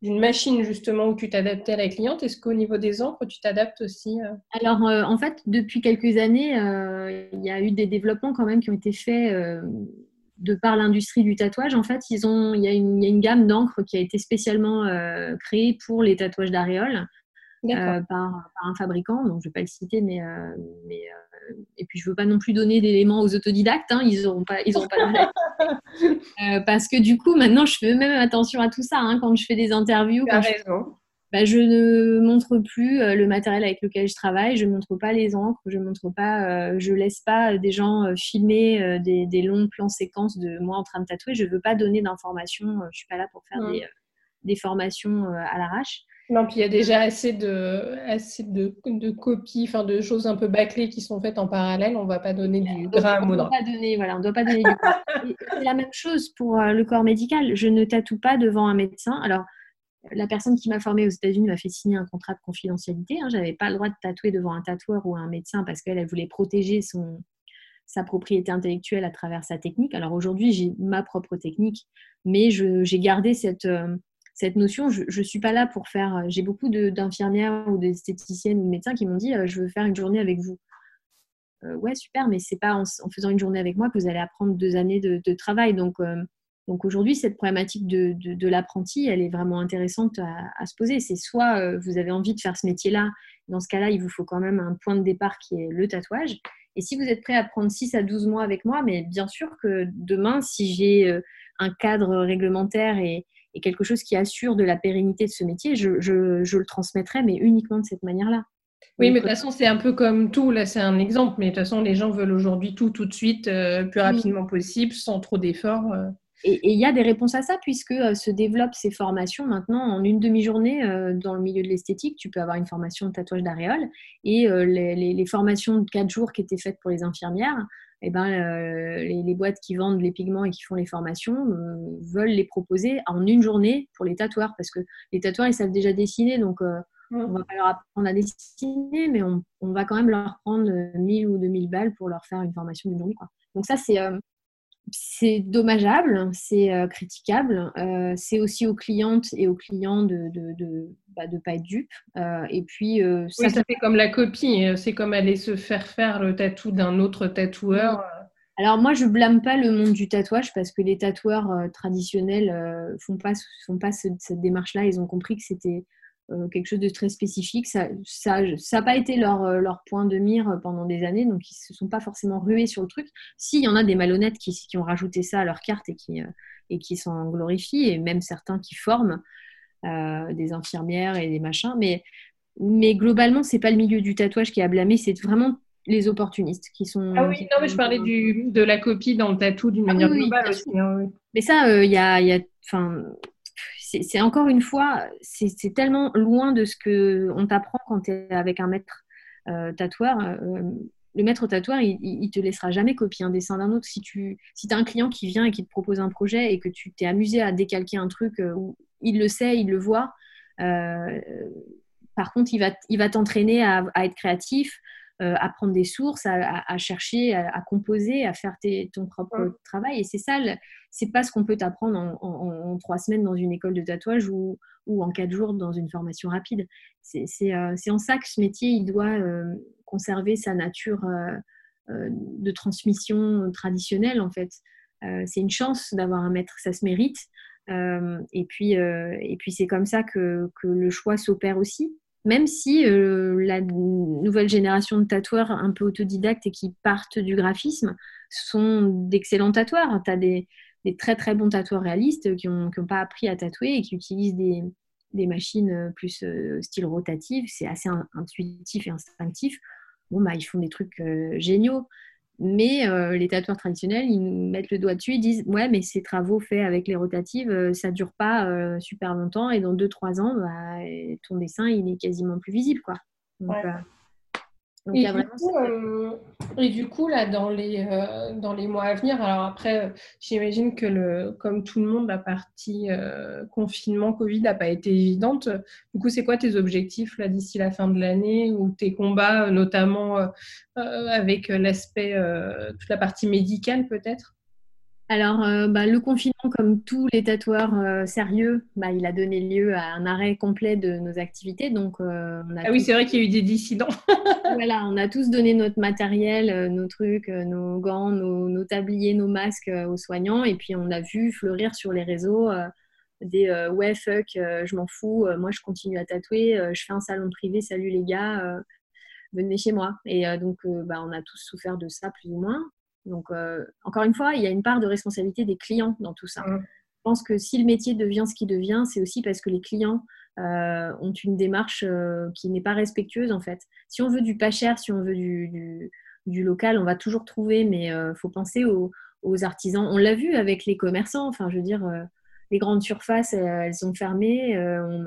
d'une machine justement où tu t'adaptais à la cliente. Est-ce qu'au niveau des encres, tu t'adaptes aussi euh? Alors euh, en fait, depuis quelques années, euh, il y a eu des développements quand même qui ont été faits de par l'industrie du tatouage, en fait, ils ont, il, y a une, il y a une gamme d'encre qui a été spécialement créée pour les tatouages d'aréoles. Euh, par, un fabricant, donc je ne vais pas le citer, mais, euh, mais euh, et puis je ne veux pas non plus donner d'éléments aux autodidactes, hein, ils n'auront pas, ils auront pas parce que du coup maintenant je fais même attention à tout ça hein, quand je fais des interviews. Tu raison. Bah, je ne montre plus le matériel avec lequel je travaille, je ne montre pas les encres, je montre pas, je laisse pas des gens filmer des, des, longs plans séquences de moi en train de tatouer. Je veux pas donner d'informations, je suis pas là pour faire mmh. des, des, formations à l'arrache. Non, puis il y a déjà assez de, assez de, de copies, enfin de choses un peu bâclées qui sont faites en parallèle. On ne va pas donner du moudre. On ne voilà, doit pas donner du C'est la même chose pour euh, le corps médical. Je ne tatoue pas devant un médecin. Alors, la personne qui m'a formée aux États-Unis m'a fait signer un contrat de confidentialité. Hein. Je n'avais pas le droit de tatouer devant un tatoueur ou un médecin parce qu'elle voulait protéger son, sa propriété intellectuelle à travers sa technique. Alors aujourd'hui, j'ai ma propre technique, mais j'ai gardé cette, euh, cette notion, je ne suis pas là pour faire. Euh, j'ai beaucoup d'infirmières ou d'esthéticiennes ou de médecins qui m'ont dit euh, je veux faire une journée avec vous. Euh, ouais, super, mais c'est pas en, faisant une journée avec moi que vous allez apprendre deux années de, travail. Donc, donc aujourd'hui, cette problématique de, l'apprenti, elle est vraiment intéressante à, se poser. C'est soit vous avez envie de faire ce métier-là, dans ce cas-là, il vous faut quand même un point de départ qui est le tatouage. Et si vous êtes prêt à prendre 6 à 12 mois avec moi, mais bien sûr que demain, si j'ai un cadre réglementaire et, quelque chose qui assure de la pérennité de ce métier, je, le transmettrai, mais uniquement de cette manière-là. Oui, mais de toute façon, c'est un peu comme tout. Là, c'est un exemple, mais de toute façon, les gens veulent aujourd'hui tout, tout de suite, euh, plus rapidement possible, sans trop d'efforts. Euh. Et il y a des réponses à ça, puisque euh, se développent ces formations maintenant en une demi-journée dans le milieu de l'esthétique. Tu peux avoir une formation de tatouage d'aréole. Et les, formations de quatre jours qui étaient faites pour les infirmières, eh ben, les, boîtes qui vendent les pigments et qui font les formations veulent les proposer en une journée pour les tatoueurs, parce que les tatoueurs, ils savent déjà dessiner, donc on va pas leur apprendre à dessiner, mais on, va quand même leur prendre 1000 ou 2000 balles pour leur faire une formation d'une journée. Quoi. Donc ça, c'est euh, c'est dommageable, c'est euh, critiquable. Euh, c'est aussi aux clientes et aux clients de ne de, bah, pas être dupes. et puis, ça, ça fait comme la copie. C'est comme aller se faire faire le tatou d'un autre tatoueur. Alors moi, je blâme pas le monde du tatouage parce que les tatoueurs traditionnels font pas font pas cette démarche-là. Ils ont compris que c'était euh, quelque chose de très spécifique. Ça n'a ça, ça pas été leur, euh, leur, point de mire pendant des années, donc ils ne se sont pas forcément rués sur le truc. Si, il y en a des malhonnêtes qui, qui, ont rajouté ça à leur carte et qui, euh, et qui s'en glorifient, et même certains qui forment des infirmières et des machins. Mais, mais globalement, c'est pas le milieu du tatouage qui a blâmé, c'est vraiment les opportunistes qui sont. Ah oui, non, mais je parlais du, de la copie dans le tatou d'une ah manière globale aussi. Hein, mais ça, il y a, y a c'est encore une fois, c'est tellement loin de ce qu'on t'apprend quand tu es avec un maître euh, tatoueur. Euh, le maître tatoueur, il, il, te laissera jamais copier un dessin d'un autre. Si tu as un client qui vient et qui te propose un projet et que tu t'es amusé à décalquer un truc, euh, où il le sait, il le voit. par contre, il va, t'entraîner à, être créatif, à prendre des sources, à, chercher, à, composer, à faire ton propre travail. Et c'est ça, c'est pas ce qu'on peut t'apprendre en, trois semaines dans une école de tatouage ou, en quatre jours dans une formation rapide. C'est euh, en ça que ce métier, il doit euh, conserver sa nature de transmission traditionnelle, en fait. c'est une chance d'avoir un maître, ça se mérite. et puis, et puis c'est comme ça que, que le choix s'opère aussi même si euh, la nouvelle génération de tatoueurs un peu autodidactes et qui partent du graphisme sont d'excellents tatoueurs. Tu as des, très très bons tatoueurs réalistes qui n'ont pas appris à tatouer et qui utilisent des, machines plus euh, style rotative. C'est assez intuitif et instinctif. Bon, bah, ils font des trucs euh, géniaux. Mais euh, les tatoueurs traditionnels, ils nous mettent le doigt dessus, ils disent Ouais, mais ces travaux faits avec les rotatives, euh, ça ne dure pas euh, super longtemps et dans 2-3 ans, bah, ton dessin, il est quasiment plus visible. Quoi. Euh, et, du coup, là, dans les, euh, dans les mois à venir, alors après, j'imagine que le, comme tout le monde, la partie euh, confinement, Covid n'a pas été évidente. Du coup, c'est quoi tes objectifs là d'ici la fin de l'année ou tes combats, notamment avec l'aspect, toute la partie médicale peut-être? Alors, euh, bah, le confinement, comme tous les tatoueurs euh, sérieux, bah, il a donné lieu à un arrêt complet de nos activités. Donc, euh, ah oui, c'est vrai qu'il y a eu des dissidents. voilà, on a tous donné notre matériel, nos trucs, nos gants, nos, tabliers, nos masques aux soignants. Et puis, on a vu fleurir sur les réseaux des ouais, fuck, je m'en fous, moi je continue à tatouer, je fais un salon privé, salut les gars, venez chez moi. Et donc, bah, on a tous souffert de ça, plus ou moins. Donc, euh, encore une fois, il y a une part de responsabilité des clients dans tout ça. Mm. Je pense que si le métier devient ce qu'il devient, c'est aussi parce que les clients euh, ont une démarche euh, qui n'est pas respectueuse, en fait. Si on veut du pas cher, si on veut du, local, on va toujours trouver, mais il faut penser aux, artisans. On l'a vu avec les commerçants, enfin, je veux dire, les grandes surfaces, elles ont fermé,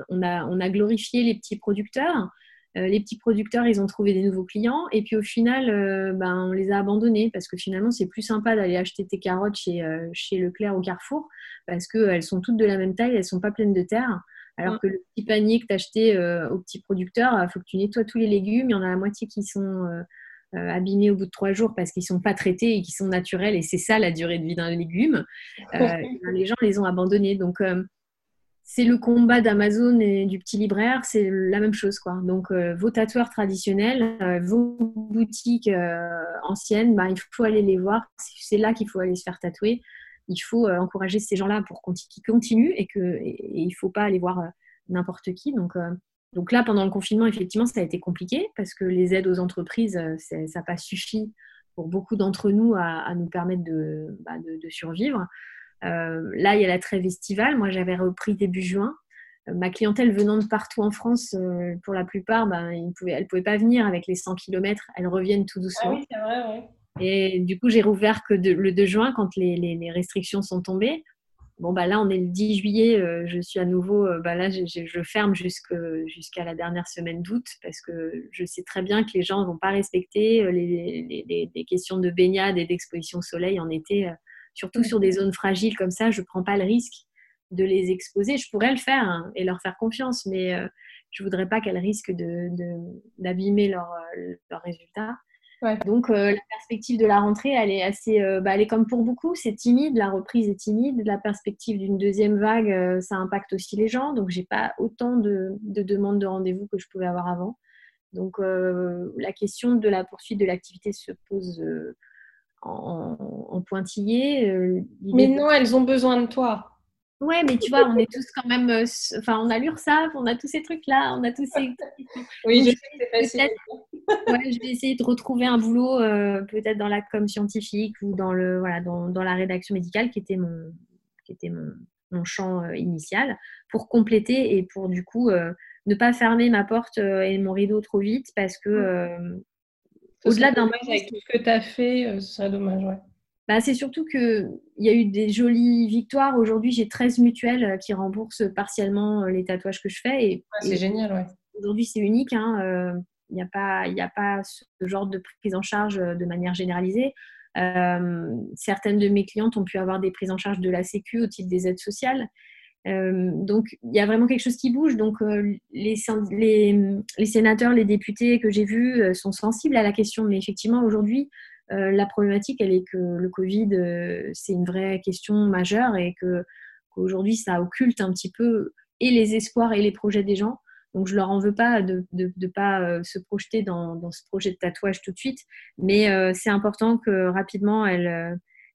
on, a, on a glorifié les petits producteurs. Euh, les petits producteurs, ils ont trouvé des nouveaux clients. Et puis au final, euh, ben, on les a abandonnés parce que finalement, c'est plus sympa d'aller acheter tes carottes chez, euh, chez Leclerc au Carrefour parce qu'elles sont toutes de la même taille, elles ne sont pas pleines de terre. Alors que le petit panier que tu as acheté au petit producteur, il faut que tu nettoies tous les légumes. Il y en a la moitié qui sont abîmés au bout de trois jours parce qu'ils ne sont pas traités et qui sont naturels. Et c'est ça la durée de vie d'un légume. les gens les ont abandonnés. Donc, c'est le combat d'Amazon et du petit libraire, c'est la même chose. Quoi. Donc, euh, vos tatoueurs traditionnels, euh, vos boutiques euh, anciennes, bah, il faut aller les voir. C'est là qu'il faut aller se faire tatouer. Il faut encourager ces gens-là pour qu'ils continuent et qu'il ne faut pas aller voir n'importe qui. Donc, là, pendant le confinement, effectivement, ça a été compliqué parce que les aides aux entreprises, ça n'a pas suffi pour beaucoup d'entre nous à, nous permettre de, bah, survivre. Là, il y a la trêve estivale. Moi, j'avais repris début juin ma clientèle venant de partout en France, pour la plupart, ben, elles ne pouvaient pas venir avec les 100 km, elles reviennent tout doucement. Ah oui, c'est vrai, oui. Et du coup, j'ai rouvert que le 2 juin quand les, restrictions sont tombées. Bon, bah là, on est le 10 juillet, euh, je suis à nouveau, euh, bah là, je, je ferme jusqu'à la dernière semaine d'août parce que je sais très bien que les gens ne vont pas respecter euh, les, questions de baignade et d'exposition au soleil en été, surtout sur des zones fragiles comme ça. Je ne prends pas le risque de les exposer. Je pourrais le faire hein, et leur faire confiance, mais je ne voudrais pas qu'elles risquent d'abîmer de, leurs leur résultats. Donc euh, la perspective de la rentrée, elle est assez, euh, bah, elle est comme pour beaucoup, c'est timide, la reprise est timide. La perspective d'une deuxième vague, euh, ça impacte aussi les gens. Donc j'ai pas autant de, demandes de rendez-vous que je pouvais avoir avant. Donc la question de la poursuite de l'activité se pose en, pointillé. Mais non, elles ont besoin de toi. Ouais, mais tu vois, on est tous quand même. Enfin, on a l'URSSAF, on a tous ces trucs-là, on a tous ces. oui, je sais c'est facile ouais, je vais essayer de retrouver un boulot euh, peut-être dans la com scientifique ou dans, le, voilà, dans, dans, la rédaction médicale qui était mon, qui était mon, mon champ euh, initial pour compléter et pour du coup euh, ne pas fermer ma porte et mon rideau trop vite parce que mmh. Au-delà d'un avec tout ce que tu as fait, ce serait dommage, ouais. Bah, c'est surtout qu'il y a eu des jolies victoires. Aujourd'hui, j'ai 13 mutuelles qui remboursent partiellement les tatouages que je fais. Et, c'est génial, ouais. Aujourd'hui, c'est unique. Hein, il n'y a, pas, a pas ce genre de prise en charge euh, de manière généralisée. Euh, certaines de mes clientes ont pu avoir des prises en charge de la Sécu au titre des aides sociales. Euh, donc, il y a vraiment quelque chose qui bouge. Donc, les, les, sénateurs, les députés que j'ai vus sont sensibles à la question. Mais effectivement, aujourd'hui, la problématique, elle est que le Covid, c'est une vraie question majeure et que qu'aujourd'hui, ça occulte un petit peu et les espoirs et les projets des gens. Donc, je leur en veux pas de ne pas euh, se projeter dans, ce projet de tatouage tout de suite. Mais euh, c'est important que rapidement, elles,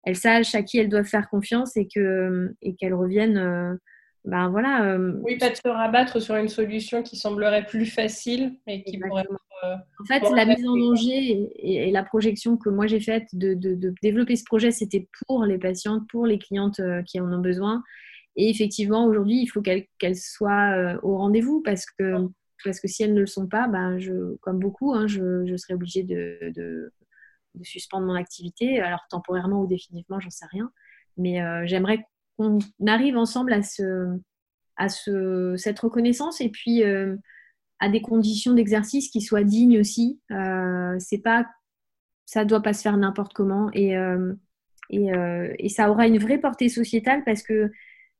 euh, sachent à qui elles doivent faire confiance et qu'elles reviennent. Ben voilà. oui, pas de se rabattre sur une solution qui semblerait plus facile, mais qui pourrait. en fait, la mise en danger et, la projection que moi j'ai faite de, de, développer ce projet, c'était pour les patientes, pour les clientes qui en ont besoin. Et effectivement, aujourd'hui, il faut qu'elles soient euh, au rendez-vous parce que, parce que si elles ne le sont pas, ben je, comme beaucoup, hein, je, je, serai obligée de, de, suspendre mon activité, alors temporairement ou définitivement, j'en sais rien. Mais euh, j'aimerais qu'on arrive ensemble à, ce, à ce, cette reconnaissance et puis euh, à des conditions d'exercice qui soient dignes aussi. c'est pas, ça doit pas se faire n'importe comment et, et, et, ça aura une vraie portée sociétale parce que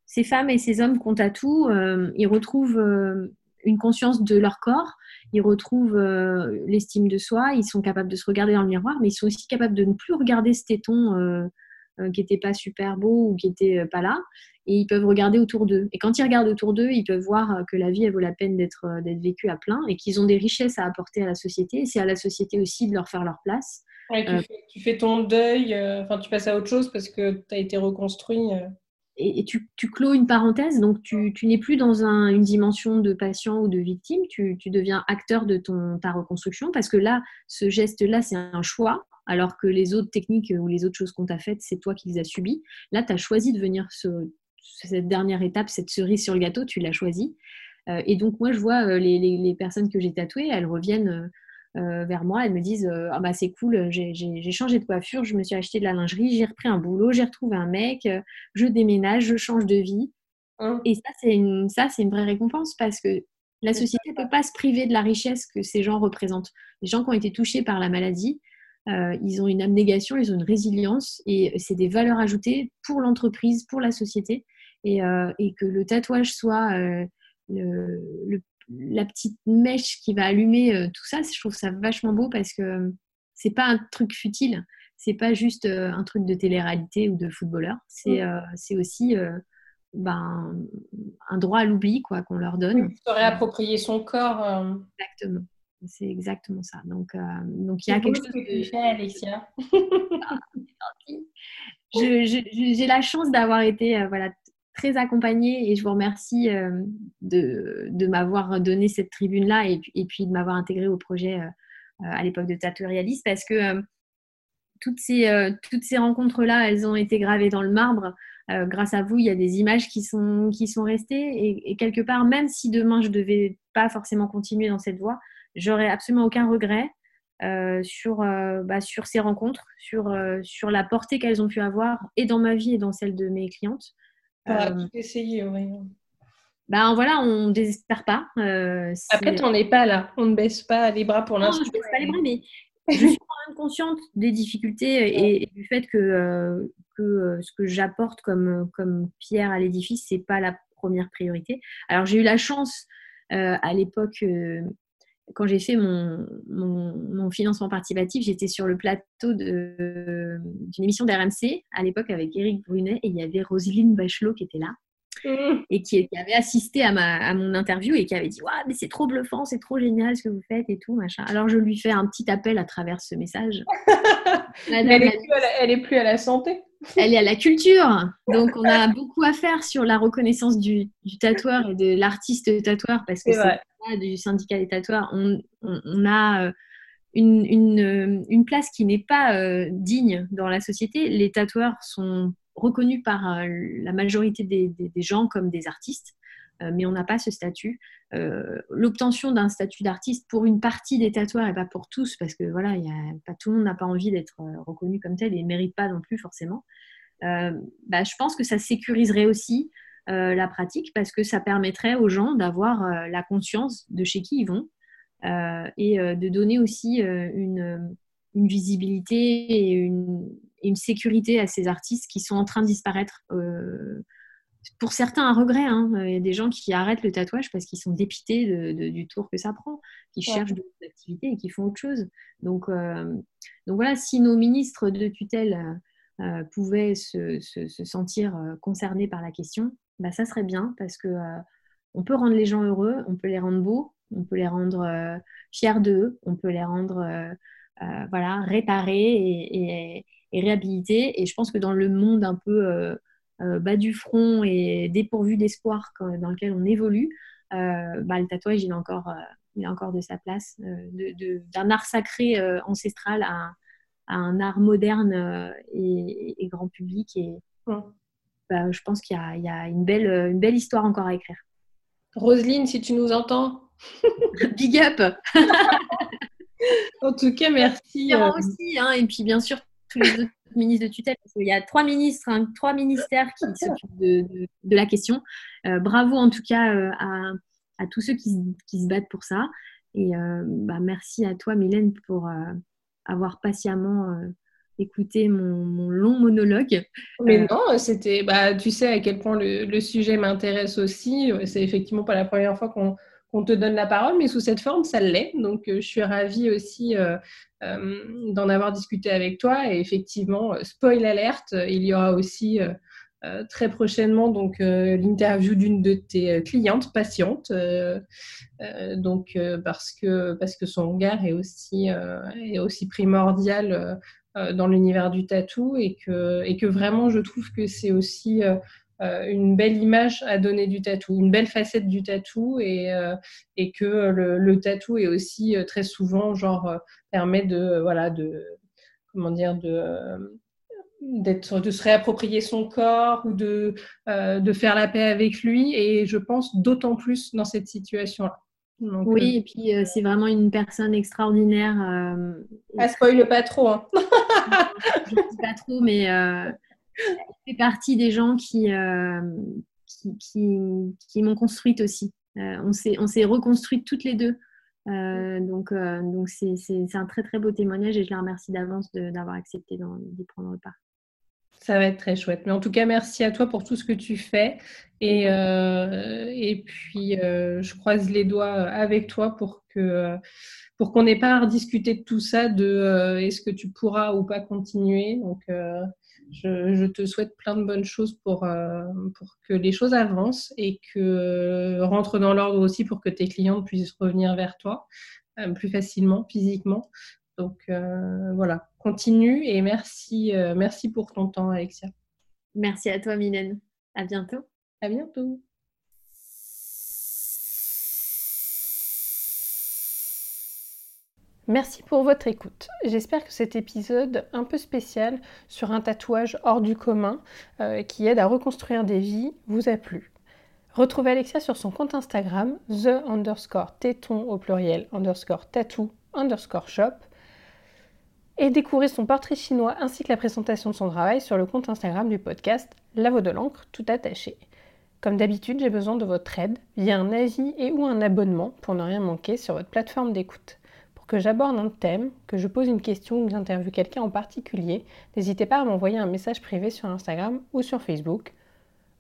ces femmes et ces hommes qu'on tatoue, euh, ils retrouvent euh, une conscience de leur corps, ils retrouvent euh, l'estime de soi, ils sont capables de se regarder dans le miroir, mais ils sont aussi capables de ne plus regarder ce téton qui n'était pas super beau ou qui n'était pas là, et ils peuvent regarder autour d'eux. Et quand ils regardent autour d'eux, ils peuvent voir que la vie, elle vaut la peine d'être vécue à plein et qu'ils ont des richesses à apporter à la société. Et c'est à la société aussi de leur faire leur place. tu, fais, ton deuil, enfin tu passes à autre chose parce que tu as été reconstruit et, tu, tu, clôt une parenthèse, donc tu, tu n'es plus dans un, une dimension de patient ou de victime, tu, tu, deviens acteur de ton, ta reconstruction, parce que là, ce geste-là, c'est un choix, alors que les autres techniques ou les autres choses qu'on t'a faites, c'est toi qui les as subies. Là, tu as choisi de venir ce, cette dernière étape, cette cerise sur le gâteau, tu l'as choisi. Euh, et donc, moi, je vois euh, les, les, les, personnes que j'ai tatouées, elles reviennent euh, euh, vers moi, elles me disent euh, ah bah c'est cool, j'ai changé de coiffure, je me suis acheté de la lingerie, j'ai repris un boulot, j'ai retrouvé un mec, euh, je déménage, je change de vie. Hein. Et ça c'est une ça c'est une vraie récompense parce que la société ne peut pas se priver de la richesse que ces gens représentent. Les gens qui ont été touchés par la maladie, ils ont une abnégation, ils ont une résilience et c'est des valeurs ajoutées pour l'entreprise, pour la société. Et, et, que le tatouage soit le, le, la petite mèche qui va allumer euh, tout ça, je trouve ça vachement beau parce que euh, c'est pas un truc futile, c'est pas juste euh, un truc de télé-réalité ou de footballeur, c'est mm. aussi ben, un droit à l'oubli quoi qu'on leur donne. se réapproprier son corps. Exactement. C'est exactement ça. Donc, donc il y a quelque chose que tu fais, Alexia. J'ai la chance d'avoir été voilà, très accompagnée et je vous remercie euh, de, de m'avoir donné cette tribune-là et, et, puis de m'avoir intégré au projet euh, à l'époque de Tattoo parce que toutes ces, toutes ces rencontres-là, elles ont été gravées dans le marbre. grâce à vous, il y a des images qui sont, qui sont restées. Et, et quelque part, même si demain je ne devais pas forcément continuer dans cette voie, j'aurais absolument aucun regret euh, sur, euh, bah, sur ces rencontres, sur, euh, sur la portée qu'elles ont pu avoir, et dans ma vie et dans celle de mes clientes. On a tout essayé, oui. Ben voilà, on ne désespère pas. Après, on n'est pas là. On ne baisse pas les bras pour l'instant. Je ne baisse pas les bras, mais je suis quand même consciente des difficultés et, du fait que, que ce que j'apporte comme, comme pierre à l'édifice, ce n'est pas la première priorité. Alors, j'ai eu la chance à l'époque quand j'ai fait mon, mon, financement participatif, j'étais sur le plateau d'une émission d'RMC à l'époque avec Eric Brunet et il y avait Roselyne Bachelot qui était là mmh. et qui, avait assisté à, ma, à mon interview et qui avait dit ouais, mais c'est trop bluffant, c'est trop génial ce que vous faites et tout machin. Alors je lui fais un petit appel à travers ce message. elle, est elle est plus à la santé elle est à la culture. Donc, on a beaucoup à faire sur la reconnaissance du, tatoueur et de l'artiste tatoueur parce que c'est du syndicat des tatoueurs. On, a euh, une, une, place qui n'est pas euh, digne dans la société. Les tatoueurs sont reconnus par euh, la majorité des, gens comme des artistes, mais on n'a pas ce statut. L'obtention d'un statut d'artiste pour une partie des tatoueurs et pas pour tous, parce que voilà, tout le monde n'a pas envie d'être reconnu comme tel et ne mérite pas non plus forcément. Bah, je pense que ça sécuriserait aussi euh, la pratique parce que ça permettrait aux gens d'avoir euh, la conscience de chez qui ils vont euh, et de donner aussi une, visibilité et une, sécurité à ces artistes qui sont en train de disparaître. pour certains, un regret. Hein. Il y a des gens qui arrêtent le tatouage parce qu'ils sont dépités du tour que ça prend, qui cherchent d'autres activités et qui font autre chose. Donc, donc voilà, si nos ministres de tutelle pouvaient se, sentir concernés par la question, bah, ça serait bien parce que euh, on peut rendre les gens heureux, on peut les rendre beaux, on peut les rendre euh, fiers d'eux, on peut les rendre euh, voilà, réparés et, réhabilités. Et je pense que dans le monde un peu bas du front et dépourvu d'espoir dans lequel on évolue, bah, le tatouage, il a encore, il a encore de sa place, d'un art sacré ancestral à, un art moderne et, grand public. Et, bah, je pense qu'il y, a, une, belle, une belle histoire encore à écrire. Roselyne, si tu nous entends. Big up En tout cas, merci. Euh... aussi, hein, et puis bien sûr, tous les autres ministres de tutelle, parce qu'il y a trois ministres, hein, trois ministères qui s'occupent de, de, la question. Euh, bravo en tout cas euh, à, à, tous ceux qui, qui, se battent pour ça. Et euh, bah, merci à toi, Mylène, pour avoir patiemment écouter mon, long monologue. Mais euh, non, c'était, bah, tu sais à quel point le, sujet m'intéresse aussi. C'est effectivement pas la première fois qu'on te donne la parole, mais sous cette forme, ça l'est. Donc, euh, je suis ravie aussi euh, d'en avoir discuté avec toi. Et effectivement, spoil alerte, il y aura aussi très prochainement donc l'interview d'une de tes clientes patientes. donc, parce que parce que son regard est aussi est aussi primordial euh, dans l'univers du tatou et que, et que vraiment je trouve que c'est aussi euh, euh, une belle image à donner du tatou, une belle facette du tatou et, et que le, le, tatou est aussi très souvent genre permet de voilà de comment dire de d'être de se réapproprier son corps ou de de faire la paix avec lui et je pense d'autant plus dans cette situation là oui, euh, et puis euh, c'est vraiment une personne extraordinaire. Euh, ah, spoil pas trop. Hein. je ne dis pas trop, mais elle fait partie des gens qui, qui, qui, m'ont construite aussi. on s'est reconstruites toutes les deux. donc, donc c'est un très très beau témoignage et je la remercie d'avance d'avoir accepté d'y prendre part. Ça va être très chouette. Mais en tout cas, merci à toi pour tout ce que tu fais. Et, euh, et puis, euh, je croise les doigts avec toi pour que pour qu'on n'ait pas à rediscuter de tout ça, de euh, est-ce que tu pourras ou pas continuer. Donc, je, je, te souhaite plein de bonnes choses pour, pour que les choses avancent et que rentre dans l'ordre aussi pour que tes clientes puissent revenir vers toi plus facilement, physiquement. Donc voilà, continue et merci, euh, merci pour ton temps, Alexia. Merci à toi, Mylène. À bientôt. À bientôt. Merci pour votre écoute. J'espère que cet épisode un peu spécial sur un tatouage hors du commun euh, qui aide à reconstruire des vies vous a plu. Retrouvez Alexia sur son compte Instagram, the underscore téton au pluriel underscore tattoo underscore shop et découvrez son portrait chinois ainsi que la présentation de son travail sur le compte Instagram du podcast La de l'encre tout attaché. Comme d'habitude, j'ai besoin de votre aide via un avis et ou un abonnement pour ne rien manquer sur votre plateforme d'écoute. Pour que j'aborde un thème, que je pose une question ou que j'interviewe quelqu'un en particulier, n'hésitez pas à m'envoyer un message privé sur Instagram ou sur Facebook.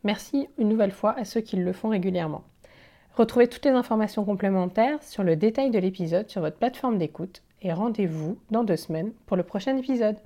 Merci une nouvelle fois à ceux qui le font régulièrement. Retrouvez toutes les informations complémentaires sur le détail de l'épisode sur votre plateforme d'écoute et rendez-vous dans deux semaines pour le prochain épisode.